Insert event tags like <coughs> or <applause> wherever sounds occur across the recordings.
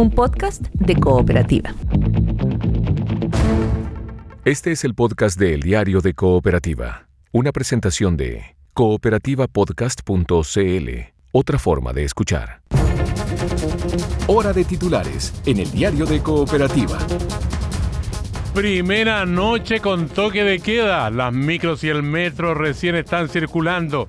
un podcast de cooperativa. Este es el podcast de El Diario de Cooperativa, una presentación de cooperativapodcast.cl, otra forma de escuchar. Hora de titulares en El Diario de Cooperativa. Primera noche con toque de queda. Las micros y el metro recién están circulando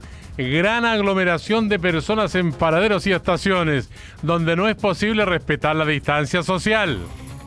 gran aglomeración de personas en paraderos y estaciones, donde no es posible respetar la distancia social.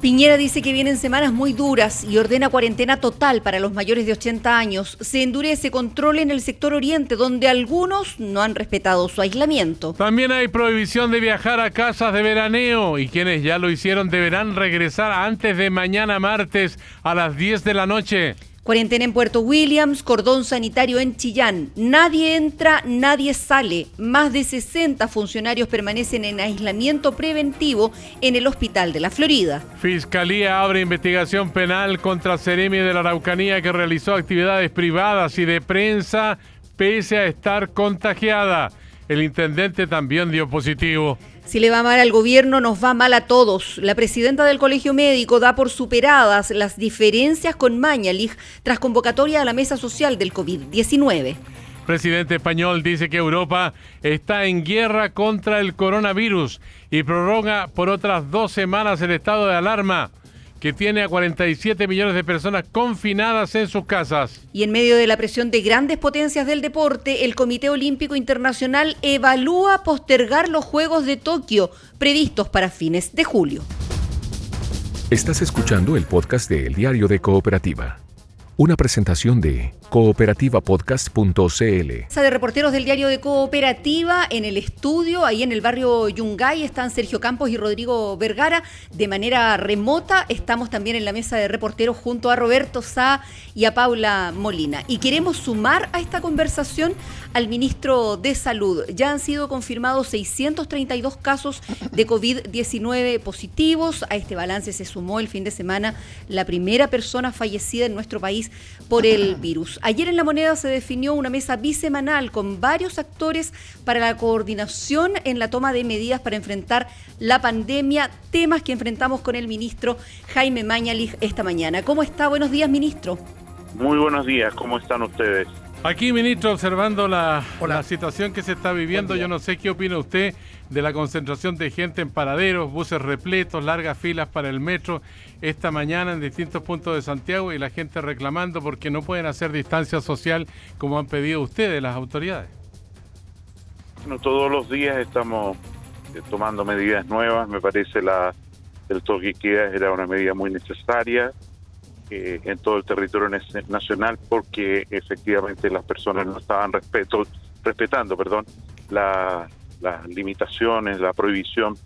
Piñera dice que vienen semanas muy duras y ordena cuarentena total para los mayores de 80 años. Se endurece control en el sector oriente, donde algunos no han respetado su aislamiento. También hay prohibición de viajar a casas de veraneo y quienes ya lo hicieron deberán regresar antes de mañana martes a las 10 de la noche. Cuarentena en Puerto Williams, cordón sanitario en Chillán. Nadie entra, nadie sale. Más de 60 funcionarios permanecen en aislamiento preventivo en el Hospital de la Florida. Fiscalía abre investigación penal contra Ceremi de la Araucanía que realizó actividades privadas y de prensa pese a estar contagiada. El intendente también dio positivo. Si le va mal al gobierno, nos va mal a todos. La presidenta del Colegio Médico da por superadas las diferencias con Mañalich tras convocatoria a la mesa social del COVID-19. Presidente español dice que Europa está en guerra contra el coronavirus y prorroga por otras dos semanas el estado de alarma que tiene a 47 millones de personas confinadas en sus casas. Y en medio de la presión de grandes potencias del deporte, el Comité Olímpico Internacional evalúa postergar los Juegos de Tokio previstos para fines de julio. Estás escuchando el podcast de El Diario de Cooperativa. Una presentación de cooperativapodcast.cl. de reporteros del diario de Cooperativa en el estudio, ahí en el barrio Yungay, están Sergio Campos y Rodrigo Vergara. De manera remota estamos también en la mesa de reporteros junto a Roberto Sá y a Paula Molina. Y queremos sumar a esta conversación al ministro de Salud. Ya han sido confirmados 632 casos de COVID-19 positivos. A este balance se sumó el fin de semana la primera persona fallecida en nuestro país por el virus. Ayer en La Moneda se definió una mesa bisemanal con varios actores para la coordinación en la toma de medidas para enfrentar la pandemia, temas que enfrentamos con el ministro Jaime Mañalich esta mañana. ¿Cómo está? Buenos días, ministro. Muy buenos días, ¿cómo están ustedes? Aquí, ministro, observando la, la, situación que se está viviendo, yo no sé qué opina usted de la concentración de gente en paraderos, buses repletos, largas filas para el metro esta mañana en distintos puntos de Santiago y la gente reclamando porque no pueden hacer distancia social como han pedido ustedes, las autoridades. Bueno, todos los días estamos eh, tomando medidas nuevas, me parece la el toque queda era una medida muy necesaria eh, en todo el territorio nacional porque efectivamente las personas no estaban respeto, respetando perdón, las limitaciones, la prohibición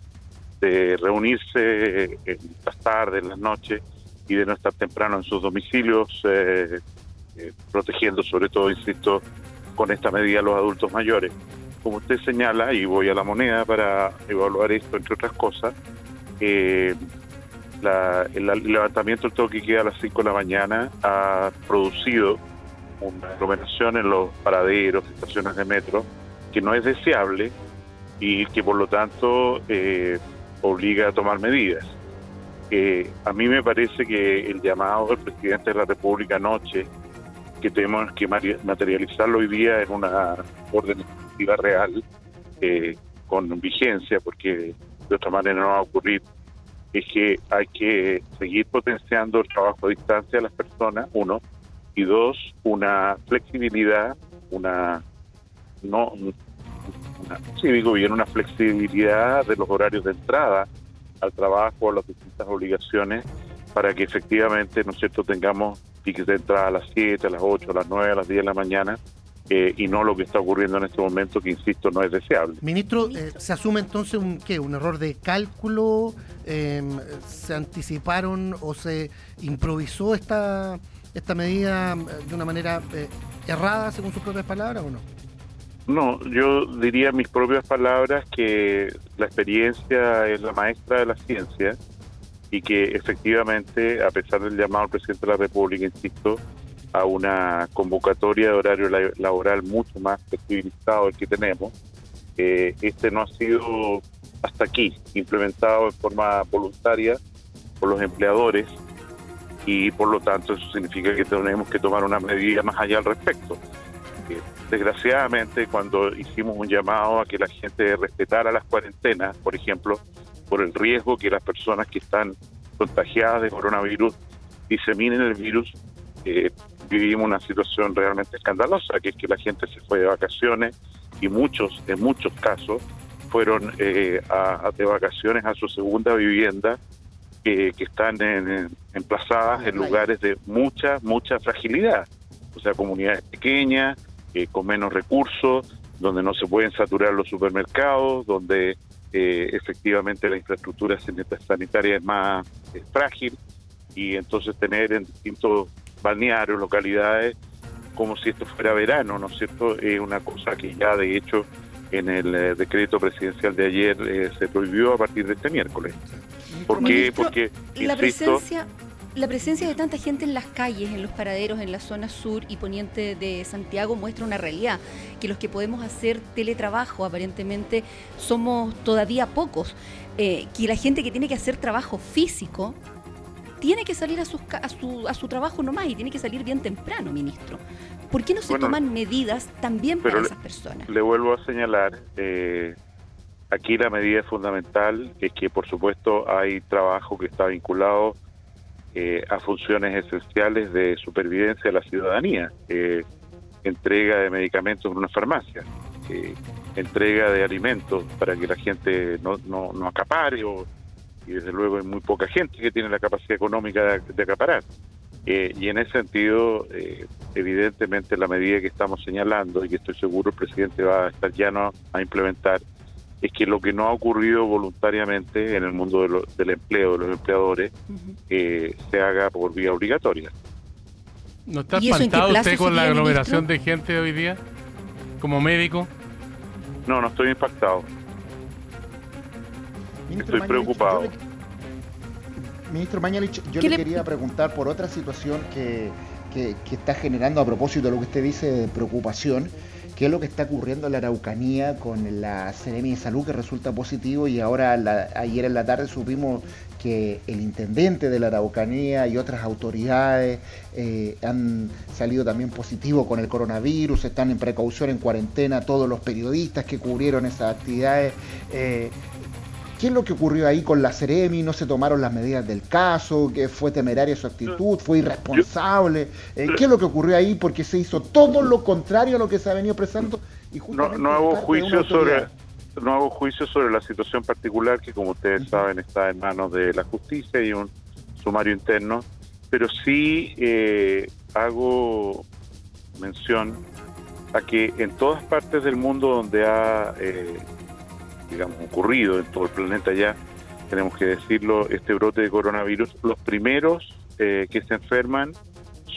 de reunirse en las tardes, en las noches y de no estar temprano en sus domicilios, eh, eh, protegiendo sobre todo, insisto, con esta medida los adultos mayores. Como usted señala, y voy a la moneda para evaluar esto, entre otras cosas, eh, el, levantamiento del toque que queda a las 5 de la mañana ha producido una aglomeración en los paraderos, estaciones de metro, que no es deseable y que por lo tanto eh, obliga a tomar medidas. Eh, a mí me parece que el llamado del presidente de la República anoche, que tenemos que materializarlo hoy día en una orden ejecutiva real, eh, con vigencia, porque de otra manera no va a ocurrir es que hay que seguir potenciando el trabajo a distancia de las personas, uno, y dos, una flexibilidad, una no digo bien, una flexibilidad de los horarios de entrada al trabajo, a las distintas obligaciones, para que efectivamente, ¿no es cierto?, tengamos tickets de entrada a las 7, a las 8, a las 9, a las 10 de la mañana, eh, y no lo que está ocurriendo en este momento, que insisto, no es deseable. Ministro, eh, ¿se asume entonces un, ¿qué, un error de cálculo? Em, ¿Se anticiparon o se improvisó esta, esta medida eh, de una manera errada, según sus propias palabras, o no? No, yo diría mis propias palabras que la experiencia es la maestra de la ciencia y que efectivamente, a pesar del llamado del presidente de la República, insisto, a una convocatoria de horario laboral mucho más flexibilizado del que tenemos. Eh, este no ha sido hasta aquí, implementado en forma voluntaria por los empleadores y por lo tanto eso significa que tenemos que tomar una medida más allá al respecto. Desgraciadamente, cuando hicimos un llamado a que la gente respetara las cuarentenas, por ejemplo, por el riesgo que las personas que están contagiadas de coronavirus diseminen el virus, eh, vivimos una situación realmente escandalosa, que es que la gente se fue de vacaciones y muchos, en muchos casos, fueron eh, a, de vacaciones a su segunda vivienda, que están en, emplazadas en lugares de mucha, mucha fragilidad, o sea, comunidades pequeñas, eh, con menos recursos, donde no se pueden saturar los supermercados, donde eh, efectivamente la infraestructura sanitaria es más frágil y entonces tener en distintos balnearios, localidades, como si esto fuera verano, ¿no es cierto? Es una cosa que ya de hecho en el eh, decreto presidencial de ayer se prohibió a partir de este miércoles. ¿Por qué? Porque, la presencia la presencia de tanta gente en las calles, en los paraderos, en la zona sur y poniente de Santiago muestra una realidad, que los que podemos hacer teletrabajo aparentemente somos todavía pocos, eh, que la gente que tiene que hacer trabajo físico tiene que salir a, sus, a, su, a su trabajo nomás y tiene que salir bien temprano, ministro. ¿Por qué no se toman medidas también para esas personas? Le vuelvo a señalar, eh, aquí la medida fundamental es que por supuesto hay trabajo que está vinculado eh, a funciones esenciales de supervivencia de la ciudadanía, eh, entrega de medicamentos en una farmacia, eh, entrega de alimentos para que la gente no, no, no acapare, o, y desde luego hay muy poca gente que tiene la capacidad económica de, acaparar. y en ese sentido, evidentemente la medida que estamos señalando y que estoy seguro el presidente va a estar llano a implementar, es que lo que no ha ocurrido voluntariamente en el mundo del empleo, de los empleadores, eh, se haga por vía obligatoria. ¿No está espantado usted con la aglomeración de gente hoy día como médico? No, no estoy impactado. estoy preocupado. Ministro Mañalich, yo le, quería preguntar por otra situación que, que, que, está generando a propósito de lo que usted dice de preocupación qué es lo que está ocurriendo en la Araucanía con la Seremi de Salud que resulta positivo y ahora ayer en la tarde supimos que el intendente de la Araucanía y otras autoridades eh, han salido también positivos con el coronavirus, están en precaución, en cuarentena, todos los periodistas que cubrieron esas actividades. Eh, ¿Qué es lo que ocurrió ahí con la Ceremi? ¿No se tomaron las medidas del caso? ¿Que fue temeraria su actitud? ¿Fue irresponsable? Eh, ¿Qué es lo que ocurrió ahí? Porque se hizo todo lo contrario a lo que se ha venido. Y no, no hago juicio sobre no hago juicio sobre la situación particular que como ustedes saben está en manos de la justicia y un sumario interno, pero sí eh, hago mención a que en todas partes del mundo donde ha eh, digamos, ocurrido en todo el planeta ya, tenemos que decirlo, este brote de coronavirus, los primeros eh, que se enferman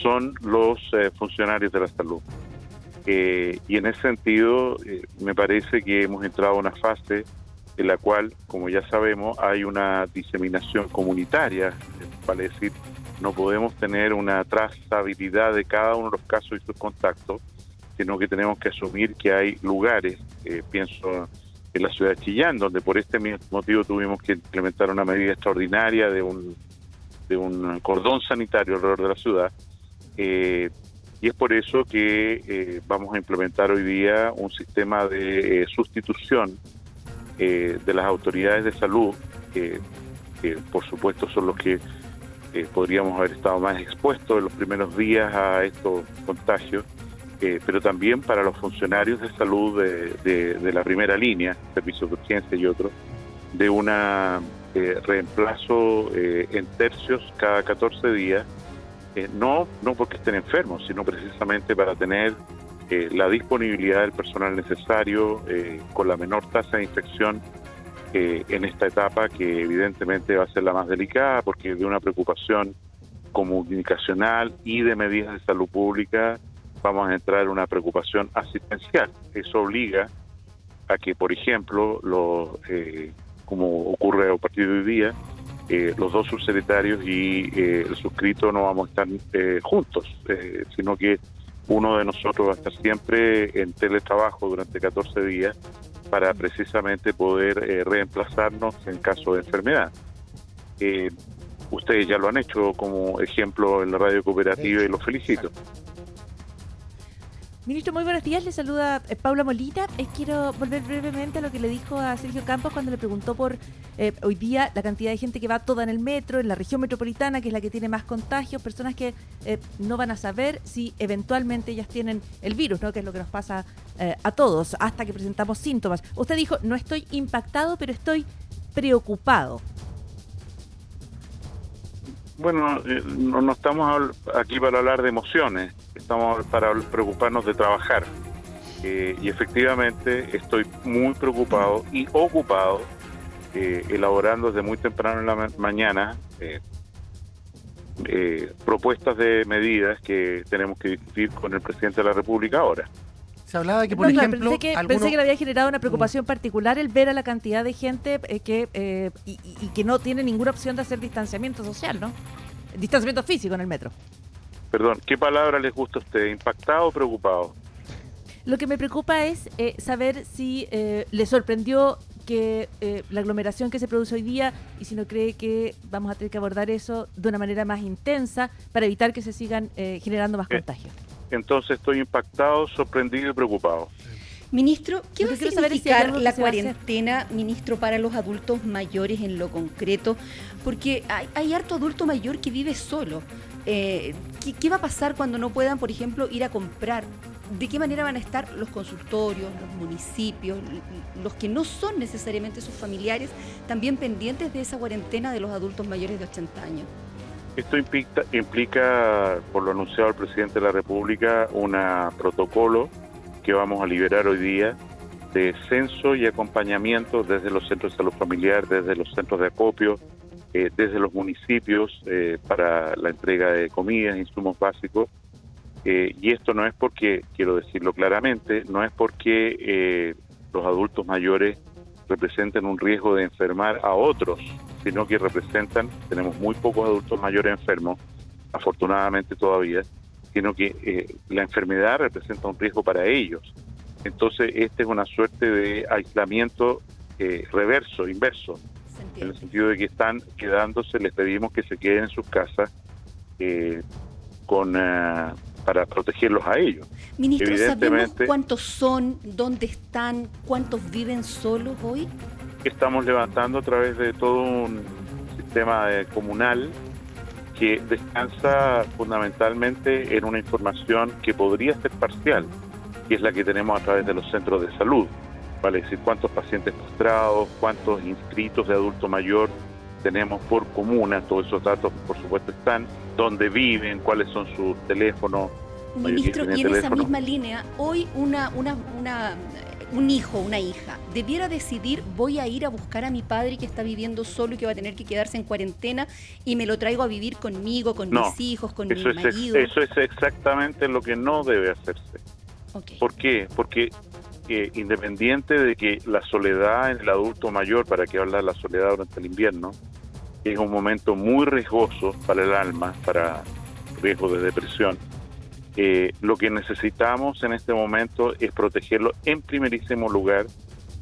son los eh, funcionarios de la salud. Eh, y en ese sentido, me parece que hemos entrado a una fase en la cual, como ya sabemos, hay una diseminación comunitaria, vale decir, no podemos tener una trazabilidad de cada uno de los casos y sus contactos, sino que tenemos que asumir que hay lugares, pienso en la ciudad de Chillán, donde por este motivo tuvimos que implementar una medida extraordinaria de un, de un cordón sanitario alrededor de la ciudad. Eh, y es por eso que eh, vamos a implementar hoy día un sistema de eh, sustitución de las autoridades de salud, que por supuesto son los que podríamos haber estado más expuestos en los primeros días a estos contagios eh, pero también para los funcionarios de salud de, la primera línea, servicios de urgencia y otros, de un eh, reemplazo eh, en tercios cada 14 días, no, no porque estén enfermos, sino precisamente para tener la disponibilidad del personal necesario con la menor tasa de infección en esta etapa que evidentemente va a ser la más delicada porque de una preocupación comunicacional y de medidas de salud pública vamos a entrar en una preocupación asistencial. Eso obliga a que, por ejemplo, lo, eh, como ocurre a partir de hoy día, eh, los dos subsecretarios y eh, el suscrito no vamos a estar juntos, sino que uno de nosotros va a estar siempre en teletrabajo durante 14 días para precisamente poder eh, reemplazarnos en caso de enfermedad. Eh, ustedes ya lo han hecho como ejemplo en la radio cooperativa y los felicito. Ministro, muy buenos días. Le saluda eh, Paula Molina. Eh, quiero volver brevemente a lo que le dijo a Sergio Campos cuando le preguntó por eh, hoy día la cantidad de gente que va toda en el metro, en la región metropolitana, que es la que tiene más contagios, personas que no van a saber si eventualmente ellas tienen el virus, ¿no? que es lo que nos pasa a todos, hasta que presentamos síntomas. Usted dijo, no estoy impactado, pero estoy preocupado. Bueno, no, no estamos aquí para hablar de emociones estamos para preocuparnos de trabajar. Eh, y efectivamente estoy muy preocupado y ocupado eh, elaborando desde muy temprano en la mañana eh, propuestas de medidas que tenemos que discutir con el presidente de la República ahora. Se hablaba que, por ejemplo, pensé que, pensé que, le había generado una preocupación particular el ver a la cantidad de gente que y, y, que no tiene ninguna opción de hacer distanciamiento social, ¿no? Distanciamiento físico en el metro. Perdón, ¿qué palabra les gusta a usted? ¿Impactado o preocupado? Lo que me preocupa es eh, saber si eh, le sorprendió que eh, la aglomeración que se produce hoy día y si no cree que vamos a tener que abordar eso de una manera más intensa para evitar que se sigan generando más contagios. Entonces estoy impactado, sorprendido y preocupado. Ministro, ¿qué va a significar la cuarentena, ministro, para los adultos mayores en lo concreto? Porque hay, hay harto adulto mayor que vive solo. Eh, ¿qué, va a pasar cuando no puedan, por ejemplo, ir a comprar? ¿De qué manera van a estar los consultorios, los municipios, los que no son necesariamente sus familiares, también pendientes de esa cuarentena de los adultos mayores de 80 años? Esto implica, por lo anunciado el presidente de la República, un protocolo que vamos a liberar hoy día de censo y acompañamiento desde los centros de salud familiar, desde los centros de acopio, eh, desde los municipios eh, para la entrega de comidas, insumos básicos. Eh, y esto no es porque, quiero decirlo claramente, no es porque los adultos mayores representen un riesgo de enfermar a otros, sino que representan, tenemos muy pocos adultos mayores enfermos, afortunadamente todavía, sino que la enfermedad representa un riesgo para ellos. Entonces, esta es una suerte de aislamiento reverso, inverso en el sentido de que están quedándose, les pedimos que se queden en sus casas eh, con eh, para protegerlos a ellos. Ministro, ¿sabemos cuántos son, dónde están, cuántos viven solos hoy? Estamos levantando a través de todo un sistema eh, comunal que descansa fundamentalmente en una información que podría ser parcial, que es la que tenemos a través de los centros de salud vale decir cuántos pacientes postrados, cuántos inscritos de adulto mayor tenemos por comuna, todos esos datos por supuesto están, dónde viven, cuáles son sus teléfonos. Ministro, y en esa misma línea, hoy una, una, una, un hijo, una hija, debiera decidir, voy a ir a buscar a mi padre que está viviendo solo y que va a tener que quedarse en cuarentena y me lo traigo a vivir conmigo, con mis hijos, con mi marido. eso es exactamente lo que no debe hacerse. ¿Por qué? Porque que independiente de que la soledad en el adulto mayor, para que hablar la soledad durante el invierno, es un momento muy riesgoso para el alma, para riesgo de depresión. Eh, lo que necesitamos en este momento es protegerlo en primerísimo lugar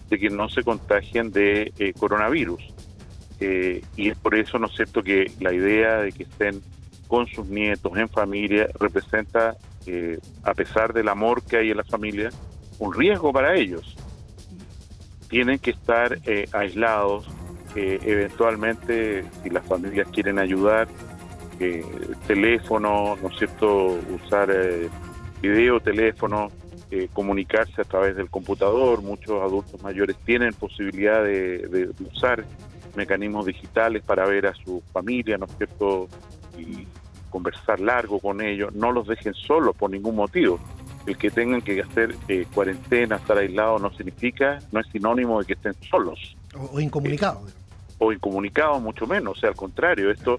de que no se contagien de eh, coronavirus. Eh, y es por eso, ¿no es cierto?, que la idea de que estén con sus nietos en familia representa, a pesar del amor que hay en la familia, un riesgo para ellos. Tienen que estar eh, aislados, eh, eventualmente, si las familias quieren ayudar, eh, teléfono, ¿no es cierto?, usar video, teléfono, comunicarse a través del computador. Muchos adultos mayores tienen posibilidad de, usar mecanismos digitales para ver a su familia, ¿no es cierto?, y conversar largo con ellos. No los dejen solos por ningún motivo el que tengan que hacer eh, cuarentena, estar aislados, no significa, no es sinónimo de que estén solos. O, incomunicados. o incomunicados, mucho menos. O sea, al contrario, esto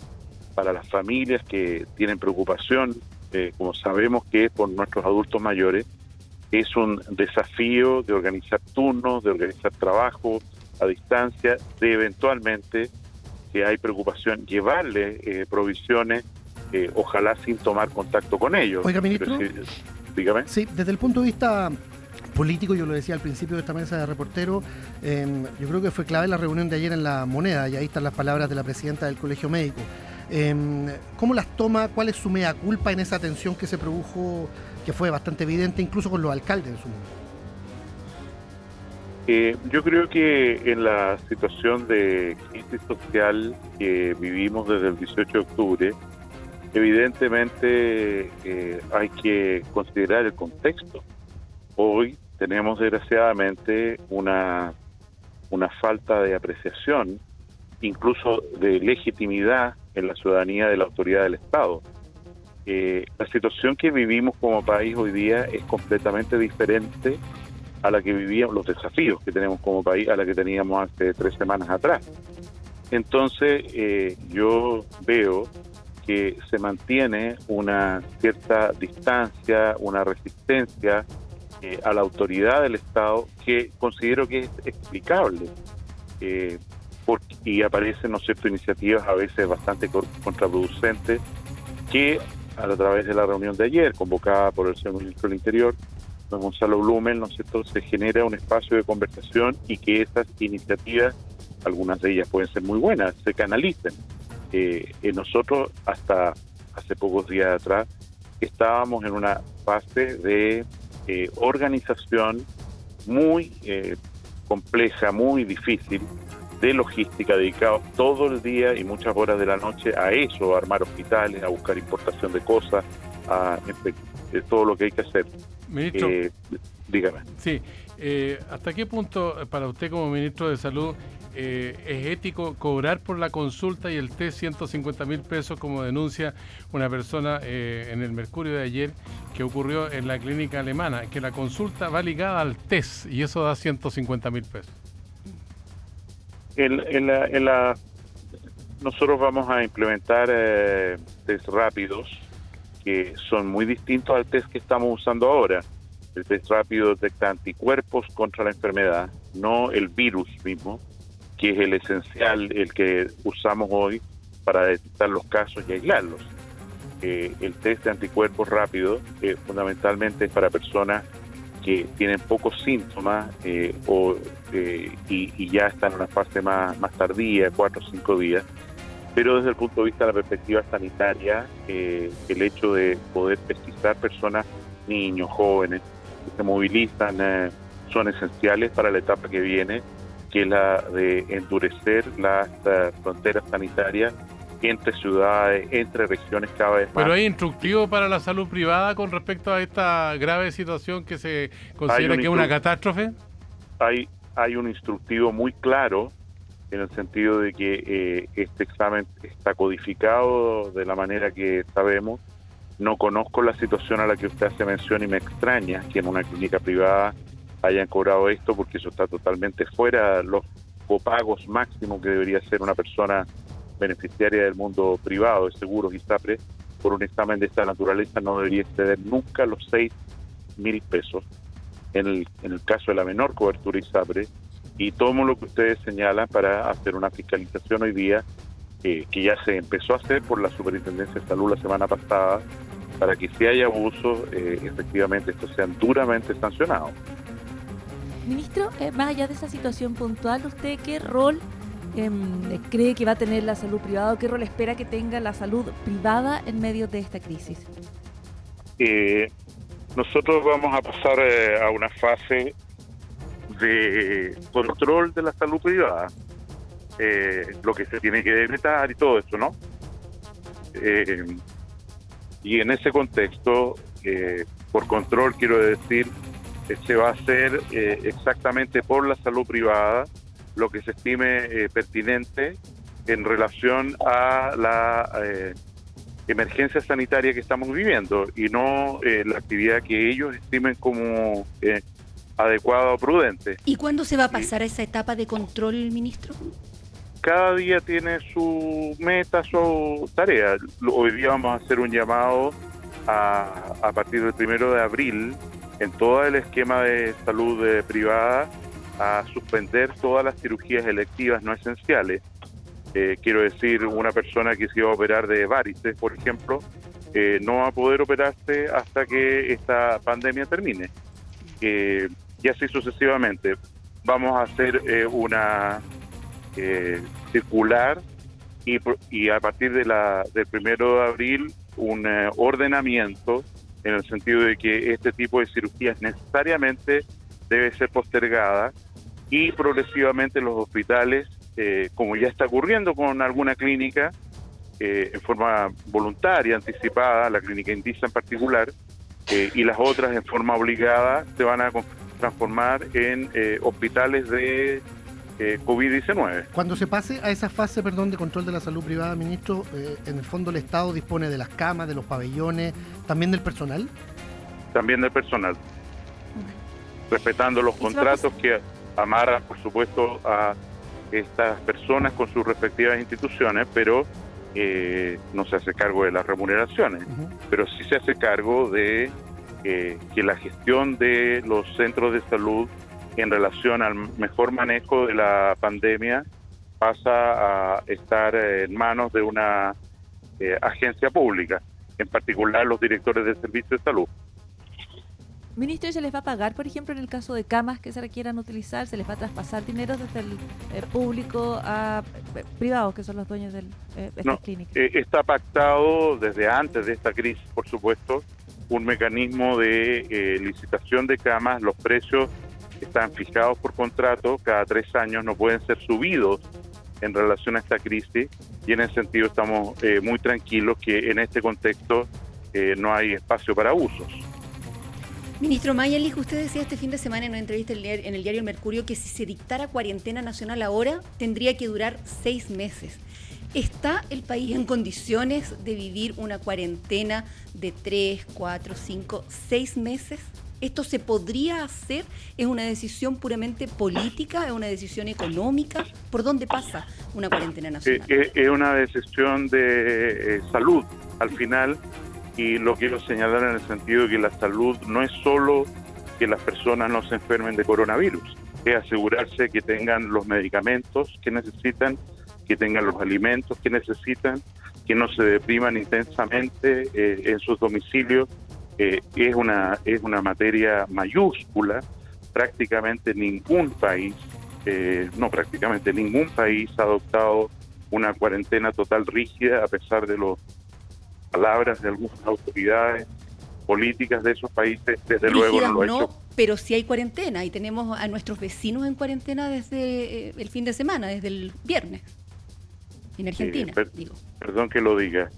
para las familias que tienen preocupación, eh, como sabemos que es por nuestros adultos mayores, es un desafío de organizar turnos, de organizar trabajo a distancia, de eventualmente, si hay preocupación, llevarle eh, provisiones, ojalá sin tomar contacto con ellos. Oiga, ministro. Dígame. Sí, desde el punto de vista político, yo lo decía al principio de esta mesa de reportero, em, yo creo que fue clave la reunión de ayer en la moneda, y ahí están las palabras de la presidenta del Colegio Médico. Em, ¿Cómo las toma? ¿Cuál es su mea culpa en esa tensión que se produjo, que fue bastante evidente incluso con los alcaldes en su momento? Eh, yo creo que en la situación de crisis social que vivimos desde el 18 de octubre, evidentemente eh, hay que considerar el contexto. Hoy tenemos desgraciadamente una, una falta de apreciación, incluso de legitimidad en la ciudadanía de la autoridad del Estado. Eh, la situación que vivimos como país hoy día es completamente diferente a la que vivíamos, los desafíos que tenemos como país, a la que teníamos hace tres semanas atrás. Entonces, eh, yo veo se mantiene una cierta distancia, una resistencia eh, a la autoridad del Estado que considero que es explicable. Eh, porque, y aparecen, ¿no iniciativas a veces bastante contraproducentes que a través de la reunión de ayer, convocada por el señor ministro del Interior, Gonzalo Blumen, ¿no cierto?, se genera un espacio de conversación y que esas iniciativas, algunas de ellas pueden ser muy buenas, se canalicen. Eh, nosotros hasta hace pocos días atrás estábamos en una fase de eh, organización muy eh, compleja, muy difícil, de logística, dedicado todo el día y muchas horas de la noche a eso, a armar hospitales, a buscar importación de cosas, a todo lo que hay que hacer. Ministro, eh, dígame. Sí, eh, ¿hasta qué punto para usted como ministro de Salud eh, es ético cobrar por la consulta y el test 150 mil pesos como denuncia una persona en el Mercurio de ayer que ocurrió en la clínica alemana, que la consulta va ligada al test y eso da 150 mil pesos? En, la, nosotros vamos a implementar test rápidos que son muy distintos al test que estamos usando ahora. El test rápido detecta anticuerpos contra la enfermedad, no el virus mismo, que es el esencial, el que usamos hoy para detectar los casos y aislarlos. Eh, el test de anticuerpos rápido eh, fundamentalmente es para personas que tienen pocos síntomas eh, o, y, ya están en una fase más, más tardía, cuatro o cinco días, pero desde el punto de vista de la perspectiva sanitaria, eh, el hecho de poder pesquisar personas, niños, jóvenes, que se movilizan, eh, son esenciales para la etapa que viene, que es la de endurecer las eh, fronteras sanitarias entre ciudades, entre regiones cada vez más. Pero hay instructivo para la salud privada con respecto a esta grave situación que se considera que es una catástrofe. Hay, hay un instructivo muy claro en el sentido de que eh, este examen está codificado de la manera que sabemos. No conozco la situación a la que usted hace mención y me extraña que en una clínica privada hayan cobrado esto porque eso está totalmente fuera los copagos máximos que debería ser una persona beneficiaria del mundo privado de seguros y SAPRE por un examen de esta naturaleza no debería exceder nunca los 6 mil pesos. En el, en el caso de la menor cobertura ISAPRE, y tomo lo que ustedes señalan para hacer una fiscalización hoy día que ya se empezó a hacer por la Superintendencia de Salud la semana pasada para que si hay abusos, eh, efectivamente estos sean duramente sancionados. Ministro, eh, más allá de esa situación puntual, ¿usted qué rol em, cree que va a tener la salud privada o qué rol espera que tenga la salud privada en medio de esta crisis? Eh, nosotros vamos a pasar a una fase de control de la salud privada, eh, lo que se tiene que decretar y todo eso, ¿no? Eh, y en ese contexto, eh, por control quiero decir, se va a hacer exactamente por la salud privada lo que se estime pertinente en relación a la emergencia sanitaria que estamos viviendo y no la actividad que ellos estimen como adecuado o prudente. ¿Y cuándo se va a pasar a esa etapa de control, ministro? Cada día tiene su meta, su tarea. Hoy día vamos a hacer un llamado a, a partir del primero de abril en todo el esquema de salud eh, privada a suspender todas las cirugías electivas no esenciales. Eh, quiero decir, una persona que se iba a operar de varices, por ejemplo, eh, no va a poder operarse hasta que esta pandemia termine. Y así sucesivamente. Vamos a hacer eh, una eh, circular y, y, a partir de la, del primero de abril un eh, ordenamiento en el sentido de que este tipo de cirugías necesariamente debe ser postergada y progresivamente los hospitales, como ya está ocurriendo con alguna clínica, en forma voluntaria, anticipada, la clínica Indisa en particular, y las otras en forma obligada se van a transformar en eh, hospitales de eh, COVID-19. Cuando se pase a esa fase, perdón, de control de la salud privada, ministro, eh, en el fondo el Estado dispone de las camas, de los pabellones, también del personal. También del personal, respetando los contratos que amarran, por supuesto, a estas personas con sus respectivas instituciones, pero no se hace cargo de las remuneraciones, pero sí se hace cargo de que la gestión de los centros de salud en relación al mejor manejo de la pandemia pasa a estar en manos de una eh, agencia pública, en particular los directores de servicios de salud. Ministro, ¿se les va a pagar, por ejemplo, en el caso de camas que se requieran utilizar? ¿Se les va a traspasar dinero desde el eh, público a eh, privados, que son los dueños de estas clínicas? está pactado desde antes de esta crisis, por supuesto, un mecanismo de eh, licitación de camas, los precios están fijados por contrato, cada tres años no pueden ser subidos en relación a esta crisis y en ese sentido estamos eh, muy tranquilos que en este contexto eh, no hay espacio para usos. Ministro Mayalich, usted decía este fin de semana en una entrevista en el diario Mercurio que si se dictara cuarentena nacional ahora tendría que durar seis meses. ¿Está el país en condiciones de vivir una cuarentena de tres, cuatro, cinco, seis meses? ¿Esto se podría hacer? ¿Es una decisión puramente política? ¿Es una decisión económica? ¿Por dónde pasa una cuarentena eh, nacional? Eh, es una decisión de eh, salud al final y lo quiero señalar en el sentido de que la salud no es solo que las personas no se enfermen de coronavirus, es asegurarse que tengan los medicamentos que necesitan que tengan los alimentos que necesitan, que no se depriman intensamente eh, en sus domicilios. Eh, es, una, es una materia mayúscula. Prácticamente ningún país, eh, no prácticamente ningún país ha adoptado una cuarentena total rígida a pesar de las palabras de algunas autoridades políticas de esos países, desde luego no lo ha hecho. Pero si hay cuarentena y tenemos a nuestros vecinos en cuarentena desde el fin de semana, desde el viernes en Argentina. Perdón que lo diga.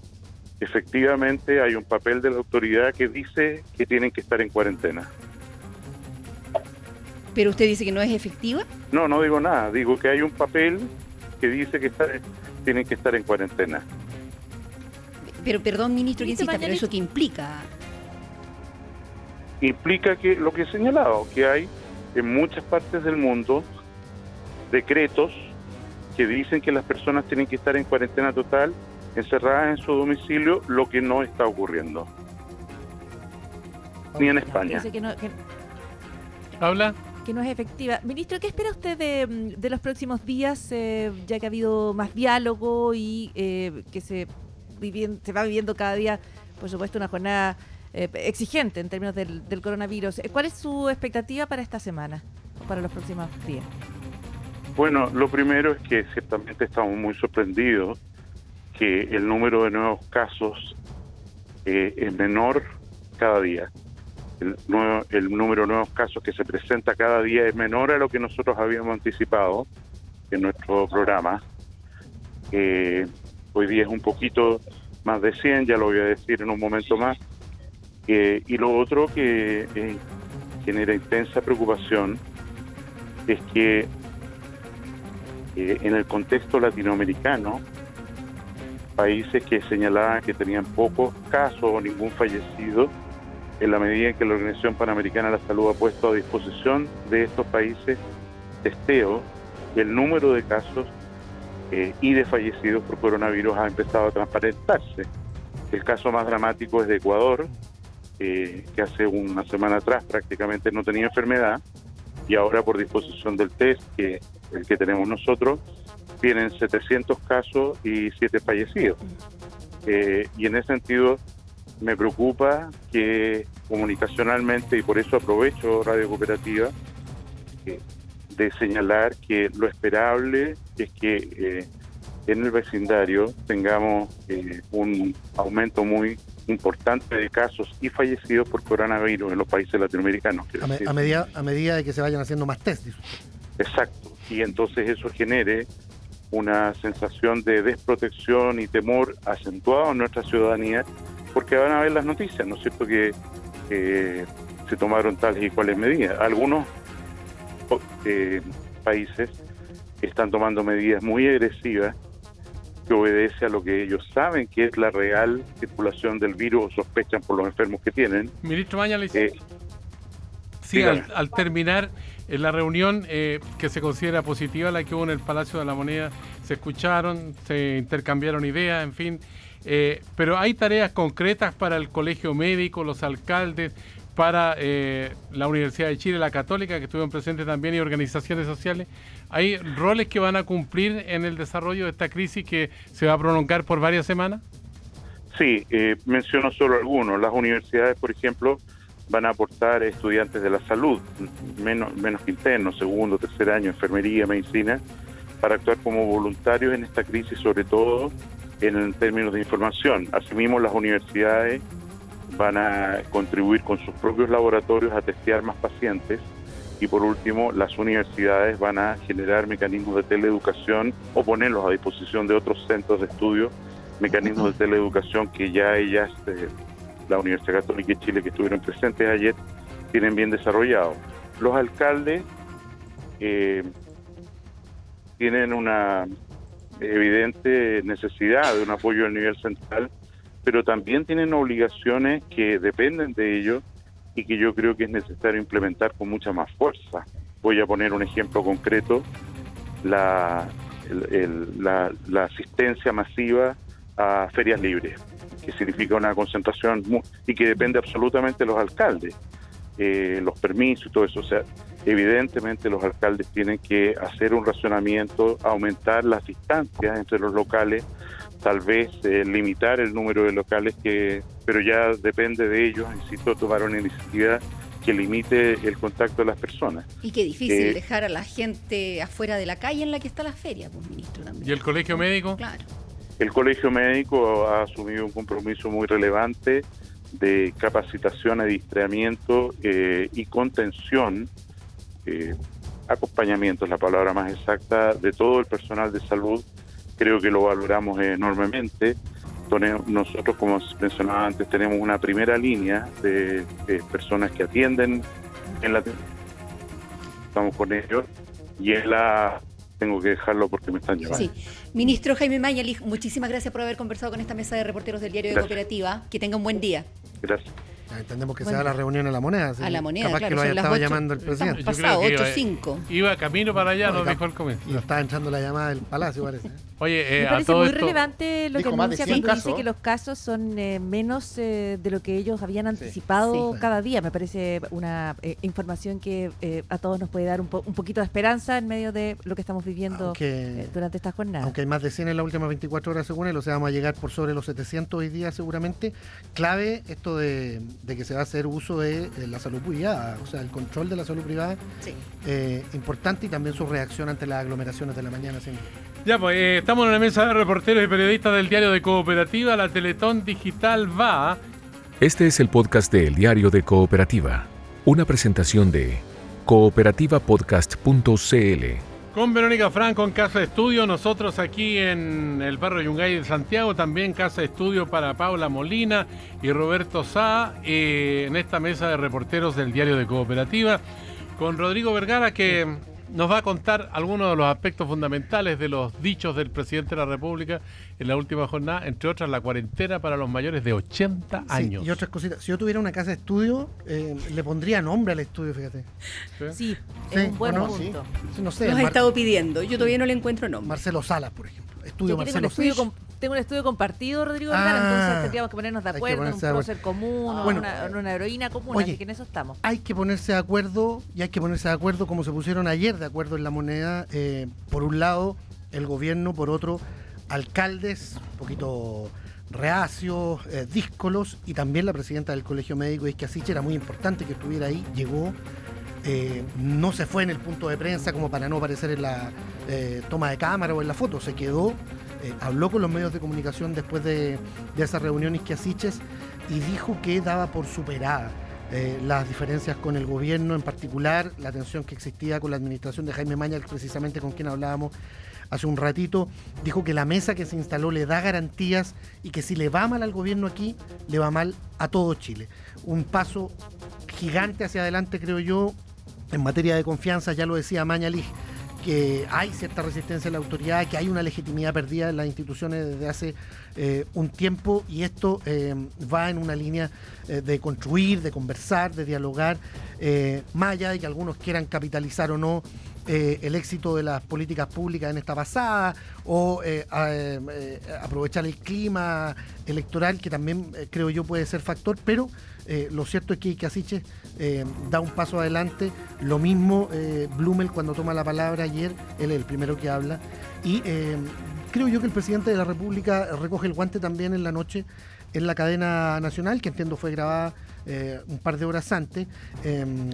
Efectivamente hay un papel de la autoridad que dice que tienen que estar en cuarentena. ¿Pero usted dice que no es efectiva? No, no digo nada. Digo que hay un papel que dice que tienen que estar en cuarentena. Pero perdón, ministro, que insista, pero ¿eso qué implica? Implica que lo que he señalado, que hay en muchas partes del mundo decretos que dicen que las personas tienen que estar en cuarentena total, encerradas en su domicilio, lo que no está ocurriendo. Ni en España. ¿Habla? que no es efectiva. Ministro, ¿qué espera usted de, los próximos días, eh, ya que ha habido más diálogo y eh, que se, se va viviendo cada día, por supuesto, una jornada eh, exigente en términos del, coronavirus? ¿Cuál es su expectativa para esta semana para los próximos días? Bueno, lo primero es que ciertamente estamos muy sorprendidos que el número de nuevos casos eh, es menor cada día. El, número de nuevos casos que se presenta cada día es menor a lo que nosotros habíamos anticipado en nuestro programa. Eh, hoy día es un poquito más de 100, ya lo voy a decir en un momento más. Eh, y lo otro que genera intensa preocupación es que en el contexto latinoamericano, países que señalaban que tenían pocos casos o ningún fallecido, en la medida en que la Organización Panamericana de la Salud ha puesto a disposición de estos países testeo, el número de casos eh, y de fallecidos por coronavirus ha empezado a transparentarse. El caso más dramático es de Ecuador, eh, que hace una semana atrás prácticamente no tenía enfermedad, y ahora por disposición del test, que el que tenemos nosotros, tienen 700 casos y 7 fallecidos. Eh, y en ese sentido me preocupa que comunicacionalmente, y por eso aprovecho Radio Cooperativa, de señalar que lo esperable es que en el vecindario tengamos un aumento muy importante de casos y fallecidos por coronavirus en los países latinoamericanos. A, medida, a medida de que se vayan haciendo más test. Exacto. Y entonces eso genere una sensación de desprotección y temor acentuado en nuestra ciudadanía, porque van a ver las noticias, ¿no es cierto? Que se tomaron tales y cuales medidas. Algunos eh, países están tomando medidas muy agresivas que obedece a lo que ellos saben que es la real circulación del virus o sospechan por los enfermos que tienen. Ministro Mañalich, eh, sí, al, terminar en la reunión eh, que se considera positiva, la que hubo en el Palacio de la Moneda, se escucharon, se intercambiaron ideas, en fin, eh, pero hay tareas concretas para el Colegio Médico, los alcaldes, para eh, la Universidad de Chile, la Católica, que estuvieron presentes también, y organizaciones sociales. ¿Hay roles que van a cumplir en el desarrollo de esta crisis que se va a prolongar por varias semanas? Sí, eh, menciono solo algunos. Las universidades, por ejemplo, van a aportar estudiantes de la salud, menos, menos internos, segundo, tercer año, enfermería, medicina, para actuar como voluntarios en esta crisis, sobre todo en términos de información. Asimismo, las universidades van a contribuir con sus propios laboratorios a testear más pacientes y por último las universidades van a generar mecanismos de teleeducación o ponerlos a disposición de otros centros de estudio, mecanismos de teleeducación que ya ellas, eh, la Universidad Católica de Chile que estuvieron presentes ayer, tienen bien desarrollados. Los alcaldes eh, tienen una evidente necesidad de un apoyo a nivel central pero también tienen obligaciones que dependen de ellos y que yo creo que es necesario implementar con mucha más fuerza. Voy a poner un ejemplo concreto, la, la, asistencia masiva a ferias libres, que significa una concentración y que depende absolutamente de los alcaldes, eh, los permisos y todo eso. O sea, evidentemente los alcaldes tienen que hacer un racionamiento, aumentar las distancias entre los locales tal vez eh, limitar el número de locales que, pero ya depende de ellos, insisto, tomar una iniciativa que limite el contacto de las personas. Y qué difícil eh, dejar a la gente afuera de la calle en la que está la feria, pues ministro también. ¿Y el colegio médico? Claro. El colegio médico ha asumido un compromiso muy relevante de capacitación, adiestramiento eh, y contención, acompañamiento es la palabra más exacta, de todo el personal de salud creo que lo valoramos enormemente. Nosotros, como mencionaba antes, tenemos una primera línea de, personas que atienden en la... Estamos con ellos y en la tengo que dejarlo porque me están llamando. Sí. Ministro Jaime Mañalich, muchísimas gracias por haber conversado con esta mesa de reporteros del Diario de Cooperativa. Que tenga un buen día. Gracias. entendemos que se sea la reunión a la moneda. A la moneda, Capaz claro. que lo haya estado llamando el presidente. Pasado, 8-5. Iba, camino para allá, no, lo dijo el comienzo. Lo estaba echando la llamada del palacio, parece. Oye, eh, Me parece muy relevante lo que anuncia cuando dice que los casos son eh, menos eh, de lo que ellos habían anticipado cada día. Me parece una eh, información que a todos nos puede dar un, un, poquito de esperanza en medio de lo que estamos viviendo durante esta jornada. Aunque hay más de 100 en las últimas 24 horas según él, o sea, vamos a llegar por sobre los 700 hoy día seguramente. Clave esto de, que se va a hacer uso de, la salud privada, o sea, el control de la salud privada, importante y también su reacción ante las aglomeraciones de la mañana. Ya, pues eh, estamos en la mesa de reporteros y periodistas del diario de Cooperativa. La Teletón Digital va. Este es el podcast de El Diario de Cooperativa. Una presentación de cooperativapodcast.cl. Con Verónica Franco en Casa de Estudio, nosotros aquí en el barrio Yungay de Santiago, también Casa de Estudio para Paula Molina y Roberto Sá, eh, en esta mesa de reporteros del diario de Cooperativa, con Rodrigo Vergara que nos va a contar algunos de los aspectos fundamentales de los dichos del presidente de la República en la última jornada, entre otras la cuarentena para los mayores de 80 años. y otras cositas. Si yo tuviera una casa de estudio, eh, le pondría nombre al estudio, fíjate. Sí, es un buen punto. No sé, Nos ha estado pidiendo. Yo todavía no le encuentro nombre. Marcelo Salas, por ejemplo. Estudio Marcelo Salas tengo un estudio compartido, Rodrigo ah, entonces tendríamos que ponernos de acuerdo en un prócer común, una, heroína común, así que en eso estamos. Hay que ponerse de acuerdo, y hay que ponerse de acuerdo como se pusieron ayer de acuerdo en la moneda, eh, por un lado el gobierno, por otro alcaldes, un poquito reacios, eh, díscolos, y también la presidenta del Colegio Médico, Isquia era muy importante que estuviera ahí, llegó eh, no se fue en el punto de prensa como para no aparecer en la eh, toma de cámara o en la foto, se quedó, eh, habló con los medios de comunicación después de, de esa reunión Isquiasiches y dijo que daba por superada las diferencias con el gobierno, en particular la tensión que existía con la administración de Jaime Maña, precisamente con quien hablábamos hace un ratito, dijo que la mesa que se instaló le da garantías y que si le va mal al gobierno aquí, le va mal a todo Chile. Un paso gigante hacia adelante, creo yo, en materia de confianza, ya lo decía Mañalich, que hay cierta resistencia en la autoridad, que hay una legitimidad perdida en las instituciones desde hace eh, un tiempo y esto eh, va en una línea eh, de construir, de conversar, de dialogar, más allá de que algunos quieran capitalizar o no el éxito de las políticas públicas en esta pasada o aprovechar el clima electoral que también creo yo puede ser factor, pero eh, lo cierto es que Casiche eh, da un paso adelante. Lo mismo eh, Blumel cuando toma la palabra ayer, él es el primero que habla. Y creo yo que el presidente de la República recoge el guante también en la noche en la cadena nacional, que entiendo fue grabada un par de horas antes.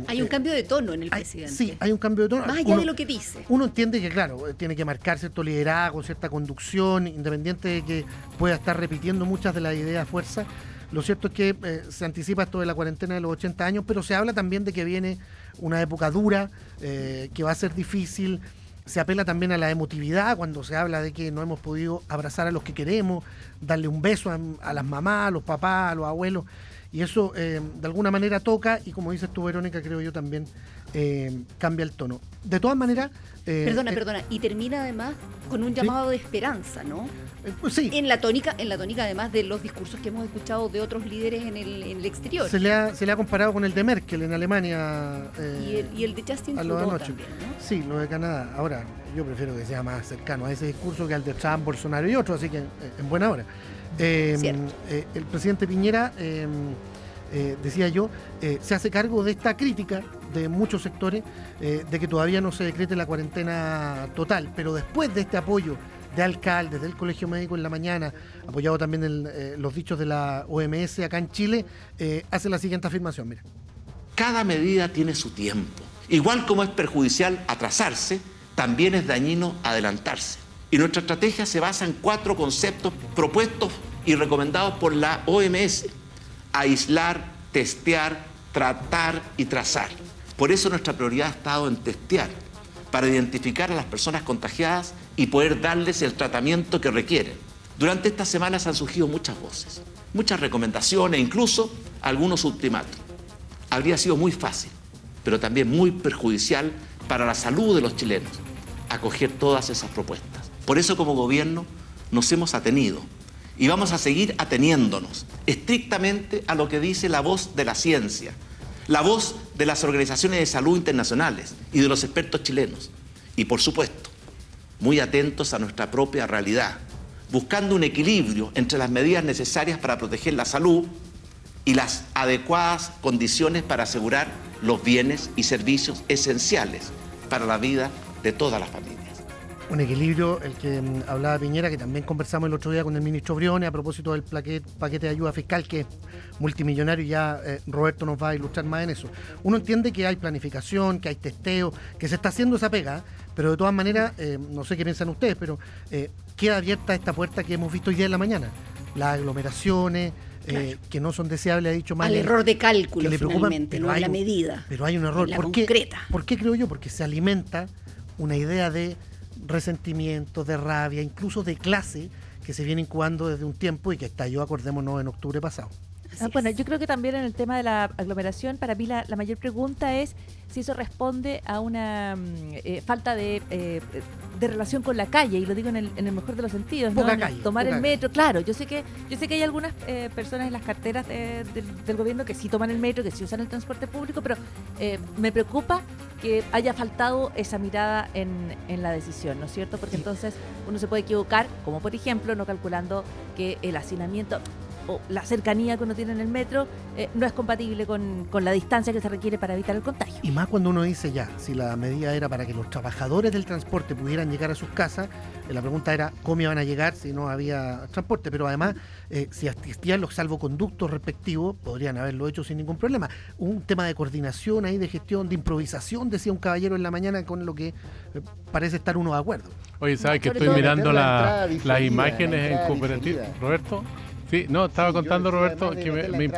hay un cambio de tono en el presidente. Sí, hay un cambio de tono. Más allá de lo que dice. Uno entiende que, claro, tiene que marcar cierto liderazgo, cierta conducción, independiente de que pueda estar repitiendo muchas de las ideas fuerza. Lo cierto es que eh, se anticipa esto de la cuarentena de los 80 años, pero se habla también de que viene una época dura, eh, que va a ser difícil. Se apela también a la emotividad cuando se habla de que no hemos podido abrazar a los que queremos, darle un beso a, las mamás, a los papás, a los abuelos. Y eso eh, de alguna manera toca y como dices tú, Verónica, creo yo también cambia el tono. De todas maneras, eh, perdona, eh, perdona. Y termina además con un llamado de esperanza, ¿no? Eh, pues sí. En la tónica, en la tónica además de los discursos que hemos escuchado de otros líderes en el, exterior. Se le, ha, se le ha comparado con el de Merkel en Alemania. y, el, de Justin Trudeau también, ¿no? Sí, lo de Canadá. Ahora, yo prefiero que sea más cercano a ese discurso que al de Trump, Bolsonaro y otros, así que en buena hora. El presidente Piñera, decía yo, se hace cargo de esta crítica de muchos sectores eh, de que todavía no se decrete la cuarentena total, pero después de este apoyo de alcaldes, del Colegio Médico en la mañana, apoyado también en eh, los dichos de la OMS acá en Chile, eh, hace la siguiente afirmación, mira. Cada medida tiene su tiempo. Igual como es perjudicial atrasarse, también es dañino adelantarse. Y nuestra estrategia se basa en cuatro conceptos propuestos y recomendados por la OMS. Aislar, testear, tratar y trazar. Por eso nuestra prioridad ha estado en testear, para identificar a las personas contagiadas y poder darles el tratamiento que requieren. Durante estas semanas han surgido muchas voces, muchas recomendaciones, incluso algunos ultimátum. Habría sido muy fácil, pero también muy perjudicial para la salud de los chilenos acoger todas esas propuestas. Por eso como gobierno nos hemos atenido y vamos a seguir ateniéndonos estrictamente a lo que dice la voz de la ciencia, la voz de las organizaciones de salud internacionales y de los expertos chilenos. Y por supuesto, muy atentos a nuestra propia realidad, buscando un equilibrio entre las medidas necesarias para proteger la salud y las adecuadas condiciones para asegurar los bienes y servicios esenciales para la vida de todas las familias un equilibrio, el que mm, hablaba Piñera, que también conversamos el otro día con el ministro Briones a propósito del paquete de ayuda fiscal que es multimillonario y ya eh, Roberto nos va a ilustrar más en eso. Uno entiende que hay planificación, que hay testeo, que se está haciendo esa pega, pero de todas maneras, eh, no sé qué piensan ustedes, pero eh, queda abierta esta puerta que hemos visto hoy día en la mañana. Las aglomeraciones, que no son deseables, ha dicho mal. Al error de cálculo, le finalmente, no hay, la medida. Pero hay un error. La ¿Por, Qué, ¿Por qué creo yo? Porque se alimenta una idea de resentimiento, de rabia, incluso de clase que se viene incubando desde un tiempo y que estalló, acordémonos, en octubre pasado. Ah, bueno, yo creo que también en el tema de la aglomeración, para mí la, mayor pregunta es si eso responde a una mm, eh, falta de, eh, de, relación con la calle, y lo digo en el, en el mejor de los sentidos. Calle, tomar el metro, claro, yo sé que yo sé que hay algunas eh, personas en las carteras del, del, gobierno que sí toman el metro, que sí usan el transporte público, pero me preocupa que haya faltado esa mirada en, en la decisión, ¿no es cierto? Porque entonces uno se puede equivocar, como por ejemplo no calculando que el hacinamiento o la cercanía que uno tiene en el metro eh, no es compatible con, con, la distancia que se requiere para evitar el contagio. Y más cuando uno dice ya, si la medida era para que los trabajadores del transporte pudieran llegar a sus casas, eh, la pregunta era cómo iban a llegar si no había transporte, pero además eh, si existían los salvoconductos respectivos, podrían haberlo hecho sin ningún problema. Un tema de coordinación ahí, de gestión, de improvisación, decía un caballero en la mañana, con lo que parece estar uno de acuerdo. Oye, ¿sabes que estoy mirando la, las imágenes en cooperativa? Roberto. Sí, no, estaba contando Roberto que me, me,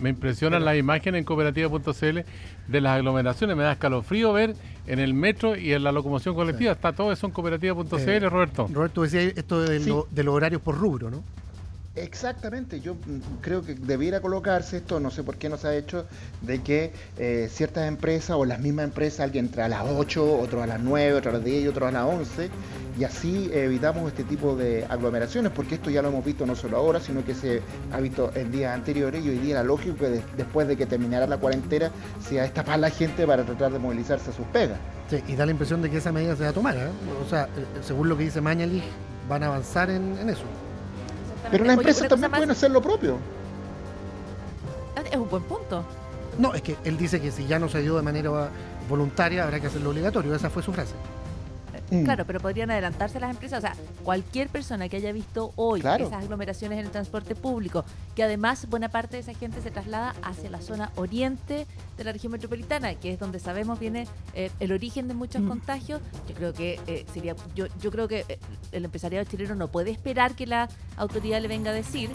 me impresionan las imágenes en cooperativa.cl de las aglomeraciones. Me da escalofrío ver en el metro y en la locomoción colectiva. Está todo eso en cooperativa.cl, eh, Roberto. Roberto decía esto de, de los horarios por rubro, ¿no? Exactamente, yo mm, creo que debiera colocarse esto, no sé por qué no se ha hecho, de que eh, ciertas empresas o las mismas empresas, alguien entra a las 8, otro a las 9, otro a las 10 y otro a las 11, y así evitamos este tipo de aglomeraciones, porque esto ya lo hemos visto no solo ahora, sino que se ha visto en días anteriores y hoy día era lógico que después de que terminara la cuarentena sea destapar la gente para tratar de movilizarse a sus pegas. Sí, y da la impresión de que esa medida se va a tomar, ¿eh? o sea, eh, según lo que dice Mañalich, van a avanzar en eso. Pero las empresas también pueden hacer lo propio. Ah, es un buen punto. No, es que él dice que si ya no se dio de manera voluntaria, habrá que hacerlo obligatorio. Esa fue su frase. Mm. Claro, pero podrían adelantarse las empresas. O sea, cualquier persona que haya visto hoy esas aglomeraciones en el transporte público, que además buena parte de esa gente se traslada hacia la zona oriente de la región metropolitana, que es donde sabemos viene eh, el origen de muchos mm. contagios, yo creo que eh, sería, yo, yo creo que eh, el empresariado chileno no puede esperar que la autoridad le venga a decir